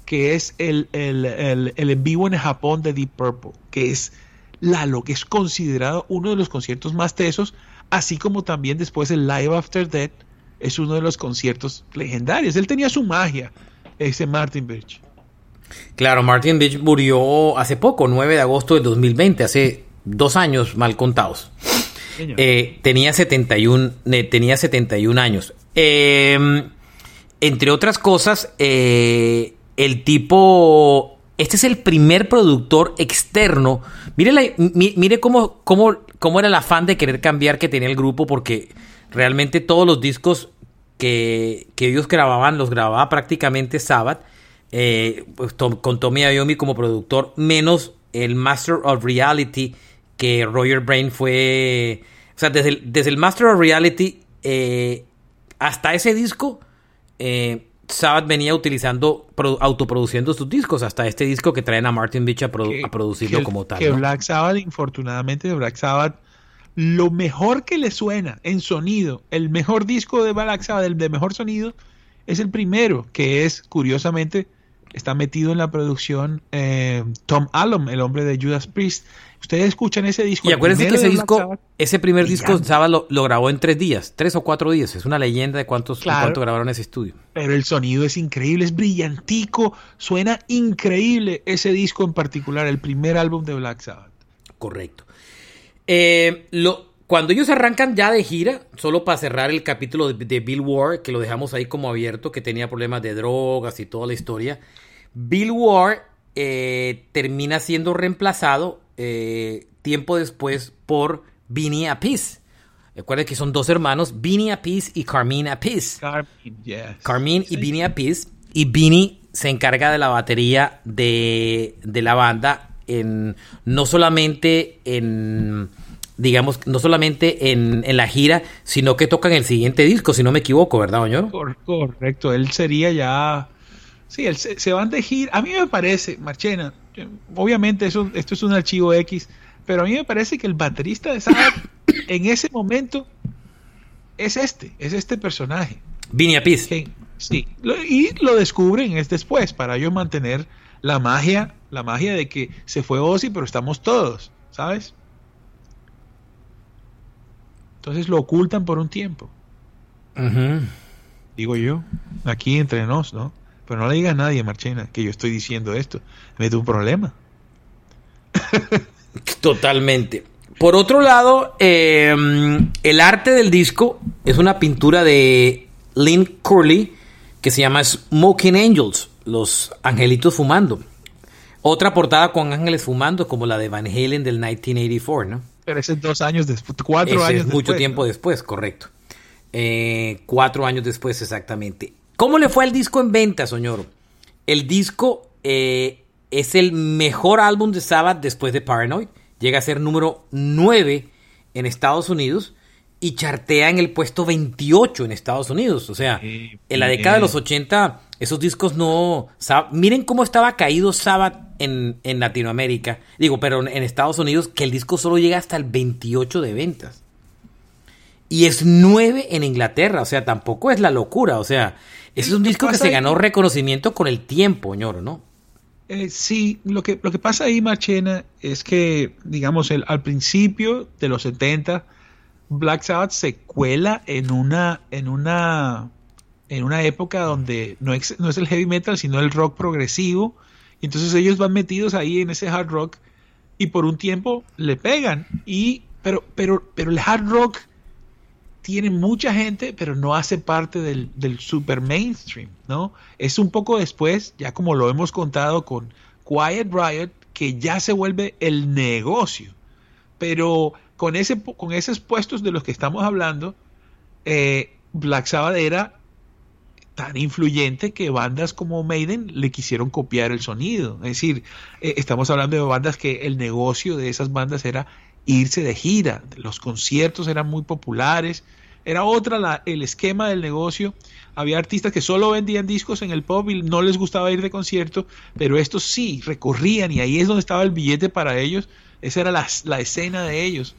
que es el, en vivo en Japón de Deep Purple, que es lo que es considerado uno de los conciertos más tesos, así como también después el Live After Death es uno de los conciertos legendarios. Él tenía su magia, ese Martin Birch. Claro, Martin Birch murió hace poco, 9 de agosto del 2020, hace dos años mal contados. Eh, tenía, 71, tenía 71 años. Em, entre otras cosas, eh, el tipo... Este es el primer productor externo. Mire, mire cómo, cómo, cómo era el afán de querer cambiar que tenía el grupo, porque realmente todos los discos que, ellos grababan, los grababa prácticamente Sabbath, eh, pues, con Tommy Iommi como productor, menos el Master of Reality, que Roger Brain fue... O sea, desde el, desde el Master of Reality eh, hasta ese disco, eh, Sabbath venía utilizando, autoproduciendo sus discos, hasta este disco que traen a Martin Beach a, producirlo como tal. Que Black Sabbath, infortunadamente, de Black Sabbath, lo mejor que le suena en sonido, el mejor disco de Black Sabbath, el de mejor sonido, es el primero, que es, curiosamente, está metido en la producción eh, Tom Allom, el hombre de Judas Priest. Ustedes escuchan ese disco. Y acuérdense que ese disco, ese primer disco, Sabbath lo, grabó en tres días, tres o cuatro días. Es una leyenda de cuántos cuánto grabaron ese estudio. Pero el sonido es increíble, es brillantico, suena increíble ese disco en particular, el primer álbum de Black Sabbath. Correcto. Eh, lo, cuando ellos arrancan ya de gira, solo para cerrar el capítulo de, Bill Ward, que lo dejamos ahí como abierto, que tenía problemas de drogas y toda la historia, Bill Ward eh, termina siendo reemplazado eh, tiempo después por Vinny Appice. Recuerden que son dos hermanos, Vinny Appice y Carmine Appice. Carmine, y Vinny Appice. Y Vinny se encarga de la batería de, de la banda en no solamente en digamos, no solamente en, la gira, sino que tocan el siguiente disco, si no me equivoco, ¿verdad, Oñoro? Correcto, él sería ya... Sí, él se, van de gira. A mí me parece, Marchena, obviamente eso, esto es un archivo X, pero a mí me parece que el baterista de Sabbath en ese momento es este, es este personaje. Vinny Appice. Sí, y lo descubren es después, para yo mantener la magia, la magia de que se fue Ozzy, pero estamos todos, ¿sabes? Entonces lo ocultan por un tiempo. Digo yo, aquí entre nos, ¿no? Pero no le digas a nadie, Marchena, que yo estoy diciendo esto. Me un problema. Totalmente. Por otro lado, em, el arte del disco es una pintura de Lynn Curley que se llama Smoking Angels, los angelitos fumando. Otra portada con ángeles fumando, como la de Van Halen del 1984, ¿no? Pero ese es dos años después, cuatro años es mucho tiempo después, correcto. Eh, cuatro años después, exactamente. ¿Cómo le fue el disco en venta, señor? El disco eh, es el mejor álbum de Sabbath después de Paranoid. Llega a ser número 9 en Estados Unidos y chartea en el puesto 28 en Estados Unidos. O sea, en la década de los 80, esos discos no... Miren cómo estaba caído Sabbath en, en, Latinoamérica. Digo, pero en Estados Unidos, que el disco solo llega hasta el 28 de ventas. Y es 9 en Inglaterra. O sea, tampoco es la locura. O sea, Ese es un disco que se ganó reconocimiento con el tiempo, ñoro, ¿no? Eh, sí, lo que, lo que pasa ahí, Marchena, es que, digamos, el, al principio de los 70, Black Sabbath se cuela en una, en una, en una época donde no es, no es el heavy metal, sino el rock progresivo. Y entonces ellos van metidos ahí en ese hard rock y por un tiempo le pegan. Y, pero, pero, pero el hard rock tiene mucha gente, pero no hace parte del, super mainstream, ¿no? Es un poco después, ya como lo hemos contado con Quiet Riot, que ya se vuelve el negocio. Pero con, ese, con esos puestos de los que estamos hablando, eh, Black Sabbath era tan influyente que bandas como Maiden le quisieron copiar el sonido. Es decir, eh, estamos hablando de bandas que el negocio de esas bandas era irse de gira, los conciertos eran muy populares, era otra el esquema del negocio. Había artistas que solo vendían discos en el pub y no les gustaba ir de concierto, pero estos sí recorrían y ahí es donde estaba el billete para ellos. Esa era la, escena de ellos.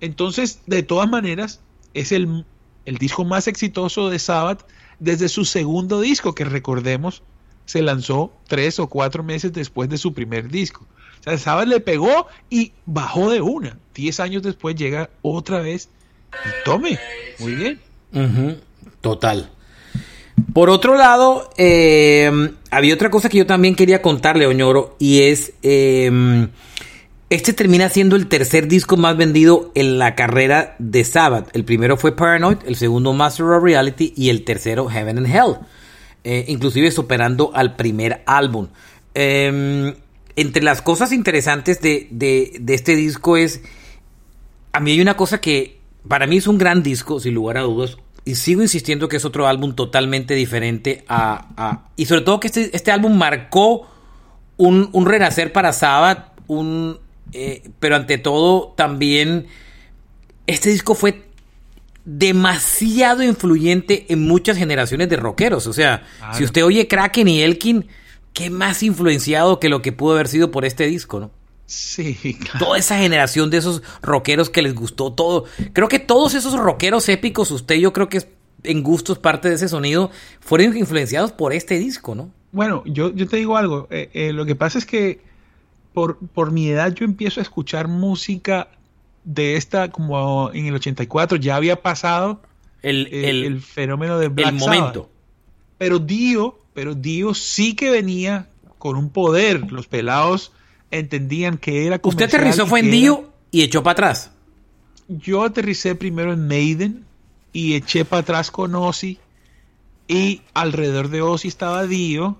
Entonces, de todas maneras, es el, el disco más exitoso de Sabbath desde su segundo disco, que recordemos, se lanzó tres o cuatro meses después de su primer disco. O sea, Sabbath le pegó y bajó de una. Diez años después llega otra vez y tome. Muy bien. Total. Por otro lado, eh, había otra cosa que yo también quería contarle, Oñoro, y es, eh, este termina siendo el tercer disco más vendido en la carrera de Sabbath. El primero fue Paranoid, el segundo Master of Reality y el tercero Heaven and Hell, eh, inclusive superando al primer álbum. Entre las cosas interesantes de, de este disco es, a mí hay una cosa que para mí es un gran disco, sin lugar a dudas. Y sigo insistiendo que es otro álbum totalmente diferente a... y sobre todo que este, este álbum marcó un, renacer para Sabbath, un, eh, pero ante todo también este disco fue demasiado influyente en muchas generaciones de rockeros. O sea, si usted oye Kraken y Elkin, qué más influenciado que lo que pudo haber sido por este disco, ¿no? Sí, Toda esa generación de esos rockeros que les gustó todo. Creo que todos esos rockeros épicos, usted yo creo que es en gustos parte de ese sonido, fueron influenciados por este disco, ¿no? Bueno, yo, yo te digo algo. Eh, eh, lo que pasa es que por, por mi edad yo empiezo a escuchar música de esta como en el 84. Ya había pasado el, el, fenómeno de Black El momento. Pero Dio, pero Dio sí que venía con un poder. Los pelados entendían que era Usted aterrizó fue en Dio y echó para atrás. Yo aterricé primero en Maiden y eché para atrás con Ozzy y alrededor de Ozzy estaba Dio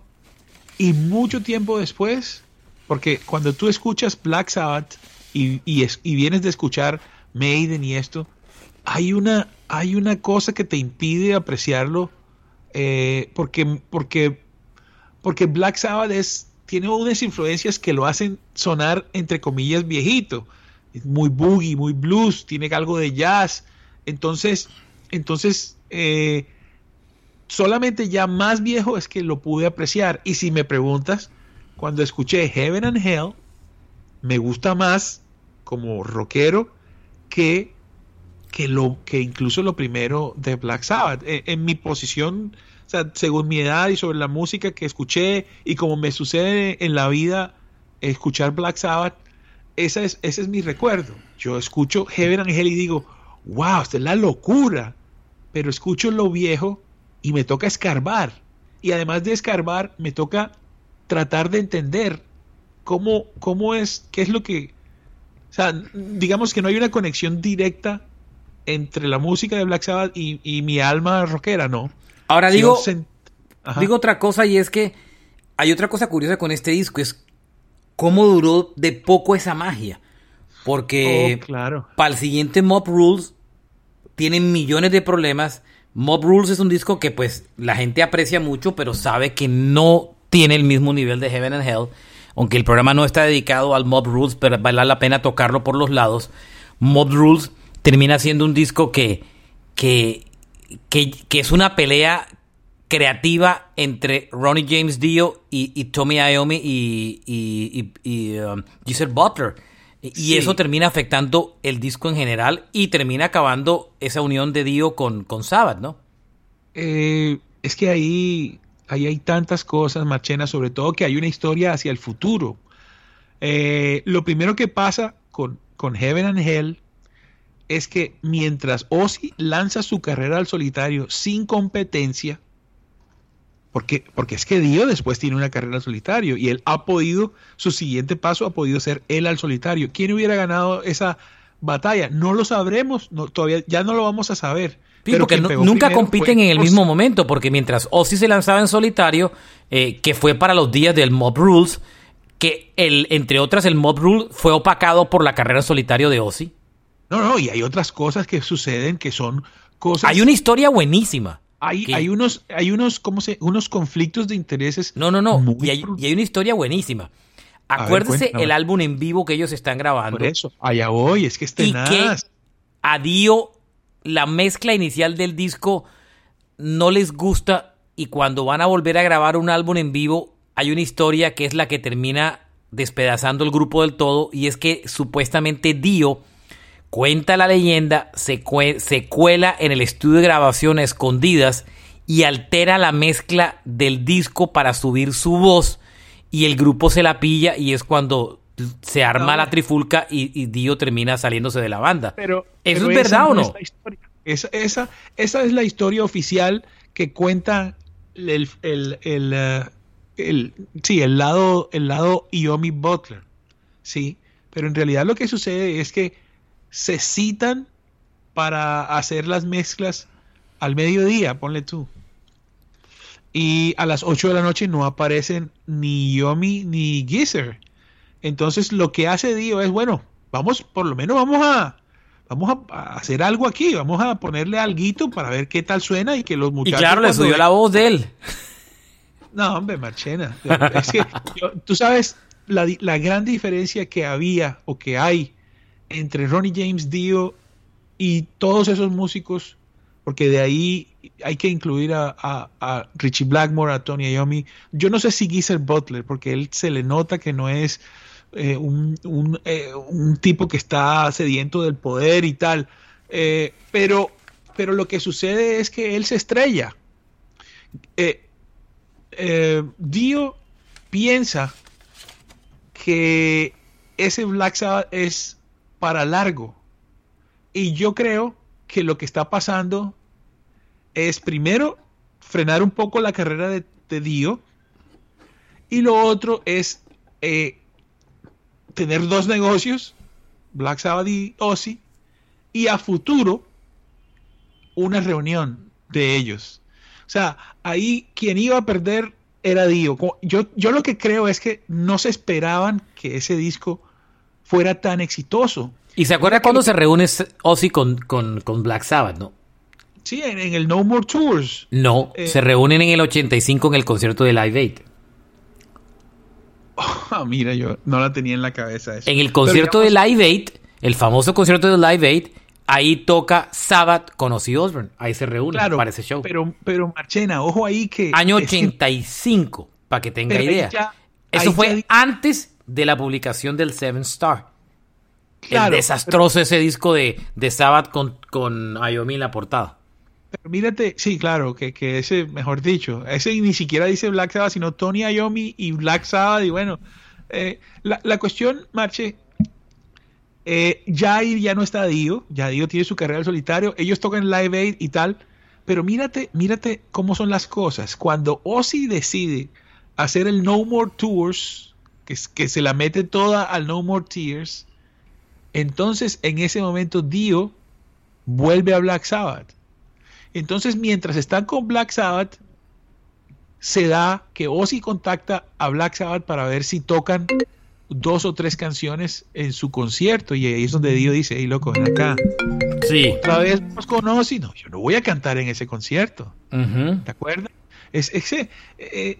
y mucho tiempo después, porque cuando tú escuchas Black Sabbath y, y, vienes de escuchar Maiden y esto, hay una, hay una cosa que te impide apreciarlo eh, porque, porque, porque Black Sabbath tiene unas influencias que lo hacen sonar, entre comillas, viejito. Muy boogie, muy blues, tiene algo de jazz. Entonces, entonces eh, solamente ya más viejo es que lo pude apreciar. Y si me preguntas, cuando escuché Heaven and Hell, me gusta más como rockero que, que, lo, que incluso lo primero de Black Sabbath. E, en mi posición o sea, según mi edad y sobre la música que escuché y como me sucede en la vida escuchar Black Sabbath, esa es, ese es mi recuerdo. Yo escucho Heaven Angel y digo, wow, esta es la locura. Pero escucho lo viejo y me toca escarbar. Y además de escarbar, me toca tratar de entender cómo, cómo es, qué es lo que... O sea, digamos que no hay una conexión directa entre la música de Black Sabbath y, y mi alma rockera, ¿no? Ahora digo, digo otra cosa y es que hay otra cosa curiosa con este disco, es cómo duró de poco esa magia. Porque oh, claro. para el siguiente Mob Rules tienen millones de problemas. Mob Rules es un disco que pues la gente aprecia mucho, pero sabe que no tiene el mismo nivel de Heaven and Hell. Aunque el programa no está dedicado al Mob Rules, pero vale la pena tocarlo por los lados. Mob Rules termina siendo un disco que, que que, es una pelea creativa entre Ronnie James Dio y, Tommy Iommi y, y, y um, Giselle Butler. Y eso termina afectando el disco en general y termina acabando esa unión de Dio con, con Sabbath, ¿no? Eh, es que ahí, ahí hay tantas cosas, Marchena, sobre todo que hay una historia hacia el futuro. Eh, lo primero que pasa con, con Heaven and Hell es que mientras Ozzy lanza su carrera al solitario sin competencia, porque, porque es que Dio después tiene una carrera al solitario y él ha podido, su siguiente paso ha podido ser él al solitario. ¿Quién hubiera ganado esa batalla? No lo sabremos, no, todavía ya no lo vamos a saber. pero porque nunca compiten en el mismo momento, porque mientras Ozzy se lanzaba en solitario, eh, que fue para los días del Mob Rules, que el, entre otras el Mob Rule fue opacado por la carrera en solitario de Ozzy. No, no, y hay otras cosas que suceden que son cosas. Hay una historia buenísima. Hay, hay unos, hay unos, ¿cómo se? Unos conflictos de intereses. No, no, no. Y hay, una historia buenísima. Acuérdese el álbum en vivo que ellos están grabando. Por eso, allá voy, es que este y que a Dio la mezcla inicial del disco no les gusta y cuando van a volver a grabar un álbum en vivo hay una historia que es la que termina despedazando el grupo del todo y es que supuestamente Dio Cuenta la leyenda, se, cuela en el estudio de grabación a escondidas y altera la mezcla del disco para subir su voz y el grupo se la pilla y es cuando se arma la trifulca y, Dio termina saliéndose de la banda. Pero, ¿Eso es verdad o no? esa, esa, esa, es la historia oficial que cuenta el, el, el, eh, el, sí, el lado, el lado Iomi Butler. Sí, pero en realidad lo que sucede es que se citan para hacer las mezclas al mediodía, ponle tú. Y a las 8 de la noche no aparecen ni Yomi ni Gizzer. Entonces lo que hace Dio es, bueno, vamos, por lo menos vamos a, vamos a, hacer algo aquí, vamos a ponerle algo para ver qué tal suena y que los muchachos... Y claro, le subió la voz de él. No, hombre, Marchena. Es que tú sabes la, la gran diferencia que había o que hay entre Ronnie James Dio y todos esos músicos, porque de ahí hay que incluir a, Richie Blackmore, a Tony Iommi. Yo no sé si Geezer Butler, porque él se le nota que no es eh, eh, un, tipo que está sediento del poder y tal. Eh, pero, pero lo que sucede es que él se estrella. Dio piensa que ese Black Sabbath es para largo. Y yo creo que lo que está pasando es primero frenar un poco la carrera de, Dio y lo otro es eh, tener dos negocios, Black Sabbath y Ozzy, y a futuro una reunión de ellos. O sea, ahí quien iba a perder era Dio. Yo, yo lo que creo es que no se esperaban que ese disco fuera tan exitoso. ¿Y se acuerda cuando se reúne Ozzy con, con, Black Sabbath, no? Sí, en, el No More Tours. No, eh, se reúnen en el 85 en el concierto de Live Aid. Oh, mira, yo no la tenía en la cabeza eso. En el concierto de Live Aid, el famoso concierto de Live Aid, ahí toca Sabbath con Ozzy Osbourne. Ahí se reúnen para ese show. Pero, pero Marchena, ojo ahí que... Año 85, para que tenga idea. eso fue antes de la publicación del Seven Star. el desastroso ese disco de, de Sabbath con, con Ayomi en la portada. Pero mírate, sí, claro, que, ese, mejor dicho, ese ni siquiera dice Black Sabbath, sino Tony Ayomi y Black Sabbath. Y bueno, eh, la, cuestión, Marche, eh, ya ya no está Dio, ya Dio tiene su carrera solitario, ellos tocan Live Aid y tal, pero mírate, mírate cómo son las cosas. Cuando Ozzy decide hacer el No More Tours, que, se la mete toda al No More Tears, entonces en ese momento Dio vuelve a Black Sabbath. Entonces mientras están con Black Sabbath, se da que Ozzy contacta a Black Sabbath para ver si tocan dos o tres canciones en su concierto y ahí es donde Dio dice, hey loco, ven acá. Sí. Otra vez nos conoce, no, yo no voy a cantar en ese concierto. ¿Te acuerdas? Es, ese, eh,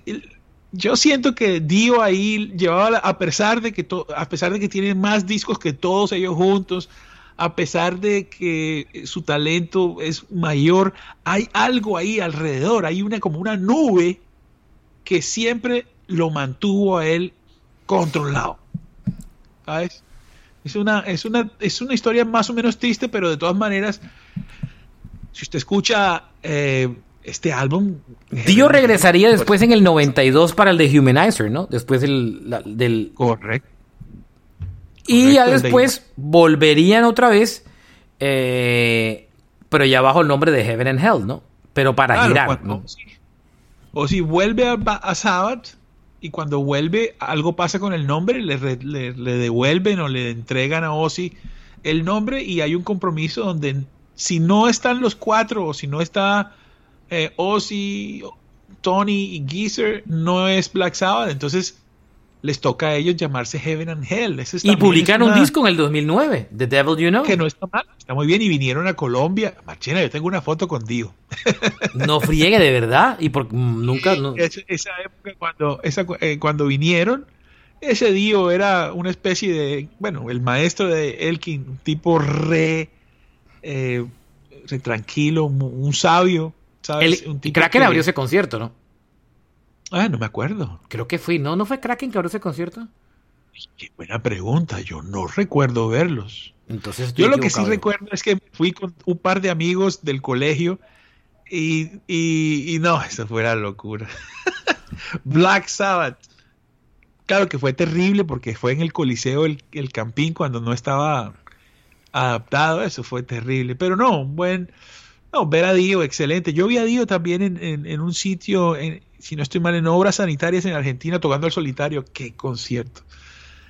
yo siento que Dio ahí llevaba, a pesar de que a pesar de que tiene más discos que todos ellos juntos, a pesar de que su talento es mayor, hay algo ahí alrededor, hay una como una nube que siempre lo mantuvo a él controlado. ¿Sabes? Es una, es una, es una historia más o menos triste, pero de todas maneras, si usted escucha eh, este álbum... Dio regresaría después en el 92 para el de Humanizer, ¿no? Después del... del... Correcto. Y ya después volverían otra vez, eh, pero ya bajo el nombre de Heaven and Hell, ¿no? Pero para girar, ¿no? O si vuelve a, a, Sabbath y cuando vuelve algo pasa con el nombre, le, le, devuelven o le entregan a Ozzy el nombre y hay un compromiso donde si no están los cuatro o si no está eh, Ozzy, Tony y Geezer, no es Black Sabbath. Entonces les toca a ellos llamarse Heaven and Hell. y publicaron un disco en el 2009, The Devil You Know. Que no está mal, está muy bien. Y vinieron a Colombia. Marchena, yo tengo una foto con Dio. no friegue, de verdad. Y por, nunca. esa época, cuando, eh, cuando vinieron, ese Dio era una especie de. Bueno, el maestro de Elkin, un tipo re. Eh, re tranquilo, un sabio. ¿Sabes? El, un tipo Kraken abrió ese concierto, ¿no? Ah, no me acuerdo. Creo que fui. ¿No, no fue Kraken que abrió ese concierto? Qué buena pregunta. Yo no recuerdo verlos. Entonces Yo lo que sí recuerdo es que fui con un par de amigos del colegio y, y, no, eso fue la locura. Black Sabbath. Claro que fue terrible porque fue en el Coliseo el, el Campín cuando no estaba adaptado. Eso fue terrible. Pero no, buen. No, ver a Dio, excelente. Yo vi a Dio también en, en un sitio, en, si no estoy mal, en obras sanitarias en Argentina tocando el solitario. ¡Qué concierto!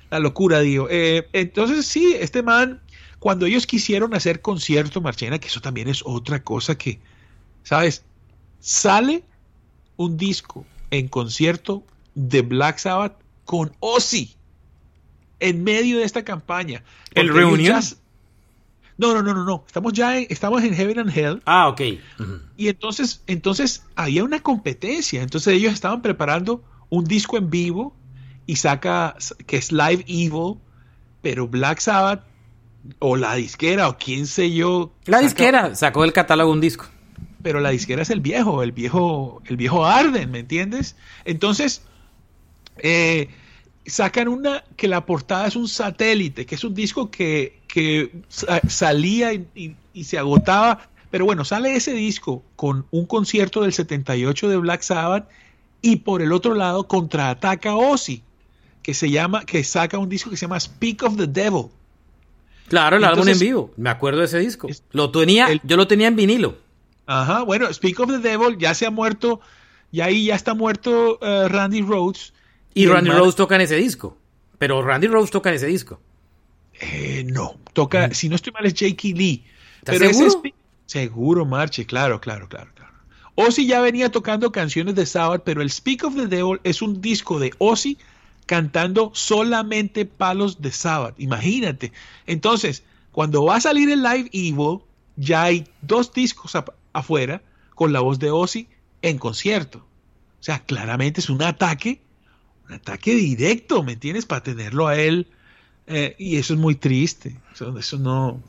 La locura, digo. Eh, entonces, sí, este man, cuando ellos quisieron hacer concierto, Marchena, que eso también es otra cosa que, ¿sabes? Sale un disco en concierto de Black Sabbath con Ozzy en medio de esta campaña. ¿El reunión? No, no, no, no, no. Estamos ya en, estamos en Heaven and Hell. Ah, ok. Y entonces, entonces había una competencia. Entonces ellos estaban preparando un disco en vivo y saca que es Live Evil, pero Black Sabbath o la disquera o quién sé yo. La disquera sacó del catálogo un disco. Pero la disquera es el viejo, el viejo, el viejo Arden, ¿me entiendes? Entonces, eh, sacan una que la portada es un satélite, que es un disco que, salía y, se agotaba. Pero bueno, sale ese disco con un concierto del 78 de Black Sabbath y por el otro lado contraataca Ozzy, que se llama, que saca un disco que se llama Speak of the Devil. Claro, el álbum en vivo. Me acuerdo de ese disco. Lo tenía, yo lo tenía en vinilo. Ajá, bueno, Speak of the Devil ya se ha muerto, y ahí ya está muerto eh, Randy Rhodes y, Randy Rose toca en ese disco. Pero Randy Rose toca en ese disco. Eh, no, toca, si no estoy mal, es J.K. Lee. ¿Estás seguro? seguro, Marche, claro, claro, claro, claro. Ozzy ya venía tocando canciones de Sabbath, pero el Speak of the Devil es un disco de Ozzy cantando solamente palos de Sabbath. Imagínate. Entonces, cuando va a salir el Live Evil, ya hay dos discos afuera con la voz de Ozzy en concierto. O sea, claramente es un ataque ataque directo, ¿me entiendes? Para tenerlo a él. Eh, y eso es muy triste. Eso, no.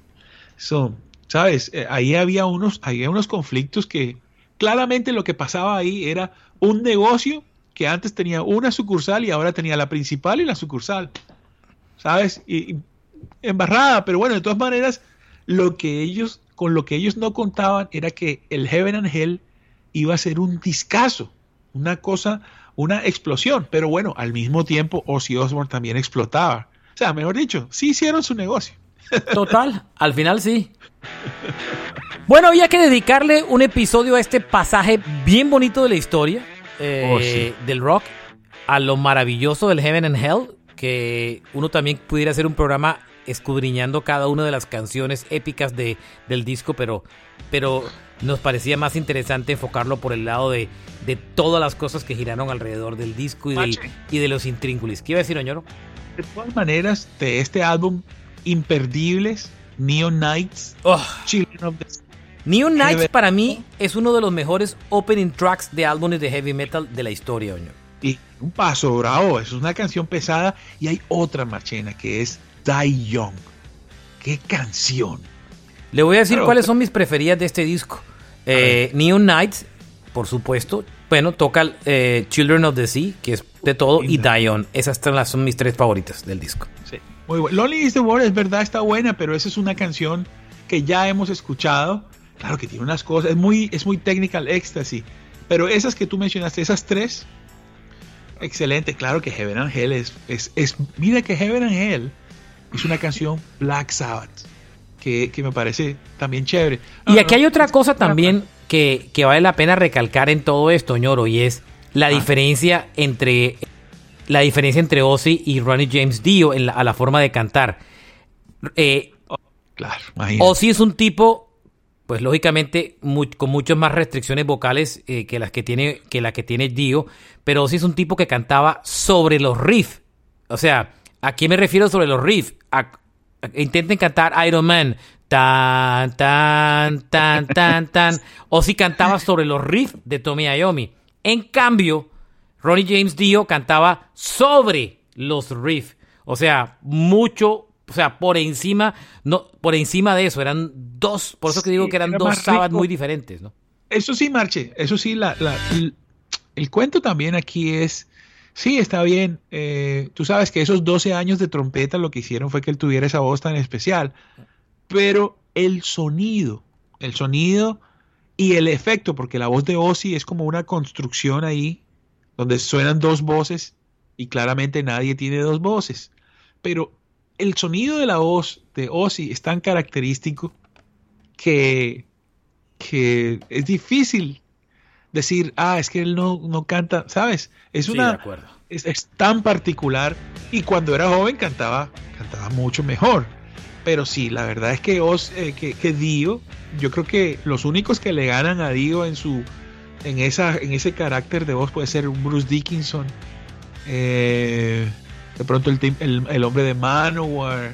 Eso, ¿sabes? Eh, ahí había unos, había unos conflictos que claramente lo que pasaba ahí era un negocio que antes tenía una sucursal y ahora tenía la principal y la sucursal. ¿Sabes? Y, embarrada, pero bueno, de todas maneras, lo que ellos, con lo que ellos no contaban era que el Heaven and Hell iba a ser un discazo, una cosa una explosión, pero bueno, al mismo tiempo Ozzy Osbourne también explotaba. O sea, mejor dicho, sí hicieron su negocio. Total, al final sí. Bueno, había que dedicarle un episodio a este pasaje bien bonito de la historia eh, oh, del rock, a lo maravilloso del Heaven and Hell, que uno también pudiera hacer un programa escudriñando cada una de las canciones épicas de, del disco, pero, pero nos parecía más interesante enfocarlo por el lado de, de todas las cosas que giraron alrededor del disco y, y de los intríngulis. ¿Qué iba a decir, Oñoro? De todas maneras, de este álbum, imperdibles, Neon Nights, oh. Neon Nights para mí es uno de los mejores opening tracks de álbumes de heavy metal de la historia, Oñoro. Y un paso bravo, es una canción pesada y hay otra marchena que es Die Young. ¡Qué canción! Le voy a decir cuáles son mis preferidas de este disco. Eh, Neon Nights, por supuesto. Bueno, toca eh, Children of the Sea, que es de todo, y Dion. Esas son mis tres favoritas del disco. Sí, muy bueno. Lonely is the World es verdad, está buena, pero esa es una canción que ya hemos escuchado. Claro que tiene unas cosas, es muy, es muy technical ecstasy. Pero esas que tú mencionaste, esas tres, excelente. Claro que Heaven and Hell es, es, es mira que Heaven and Hell es una canción Black Sabbath. Que, que me parece también chévere. y aquí hay otra cosa también que, que, vale la pena recalcar en todo esto, ñoro, y es la ah. diferencia entre la diferencia entre Ozzy y Ronnie James Dio en la, a la forma de cantar. Eh, oh, claro, Ozzy es un tipo, pues lógicamente, con muchas más restricciones vocales eh, que las que tiene que la que tiene Dio, pero Ozzy es un tipo que cantaba sobre los riffs. O sea, ¿a qué me refiero sobre los riffs? intenten cantar Iron Man. Tan, tan, tan, tan, tan. O si cantaba sobre los riffs de Tommy Iommi. En cambio, Ronnie James Dio cantaba sobre los riffs. O sea, mucho, o sea, por encima, no, por encima de eso, eran dos, por eso que digo que eran dos sábados muy diferentes, ¿no? Eso sí, Marche, eso sí, la, el, cuento también aquí es, sí, está bien, eh, tú sabes que esos 12 años de trompeta lo que hicieron fue que él tuviera esa voz tan especial, pero el sonido, el sonido y el efecto, porque la voz de Ozzy es como una construcción ahí donde suenan dos voces y claramente nadie tiene dos voces. Pero el sonido de la voz de Ozzy es tan característico que, que es difícil decir, ah, es que él no, no canta, ¿sabes? Es una... Es, tan particular y cuando era joven cantaba, cantaba mucho mejor. Pero sí, la verdad es que, Oz, eh, que, que Dio, yo creo que los únicos que le ganan a Dio en su en, esa, en ese carácter de voz puede ser un Bruce Dickinson, eh, de pronto el, el, hombre de Manowar,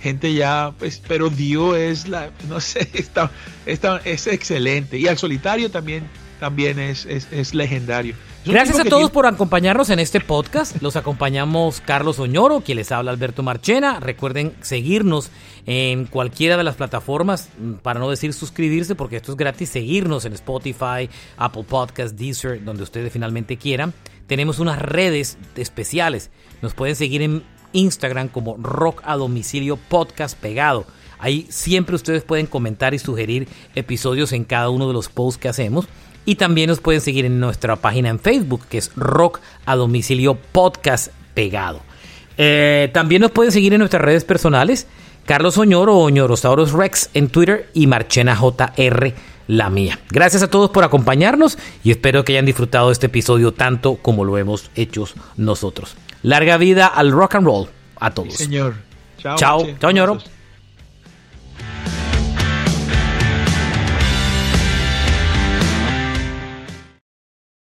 gente ya, pues, pero Dio es la, no sé, está, está, es excelente. Y al solitario también, también es, es, es legendario. Gracias a todos por acompañarnos en este podcast. Los acompañamos Carlos Oñoro, quien les habla Alberto Marchena. Recuerden seguirnos en cualquiera de las plataformas, mm, para no decir suscribirse, porque esto es gratis, seguirnos en Spotify, Apple Podcast, Deezer, donde ustedes finalmente quieran. Tenemos unas redes especiales. Nos pueden seguir en Instagram como Rock a Domicilio Podcast Pegado. Ahí siempre ustedes pueden comentar y sugerir episodios en cada uno de los posts que hacemos. Y también nos pueden seguir en nuestra página en Facebook, que es Rock a Domicilio Podcast Pegado. Eh, también nos pueden seguir en nuestras redes personales, Carlos Oñoro o Oñorosaurus Rex en Twitter y Marchena JR la mía. Gracias a todos por acompañarnos y espero que hayan disfrutado este episodio tanto como lo hemos hecho nosotros. Larga vida al rock and roll a todos. señor. Chao. Chao, chao, Ñoro.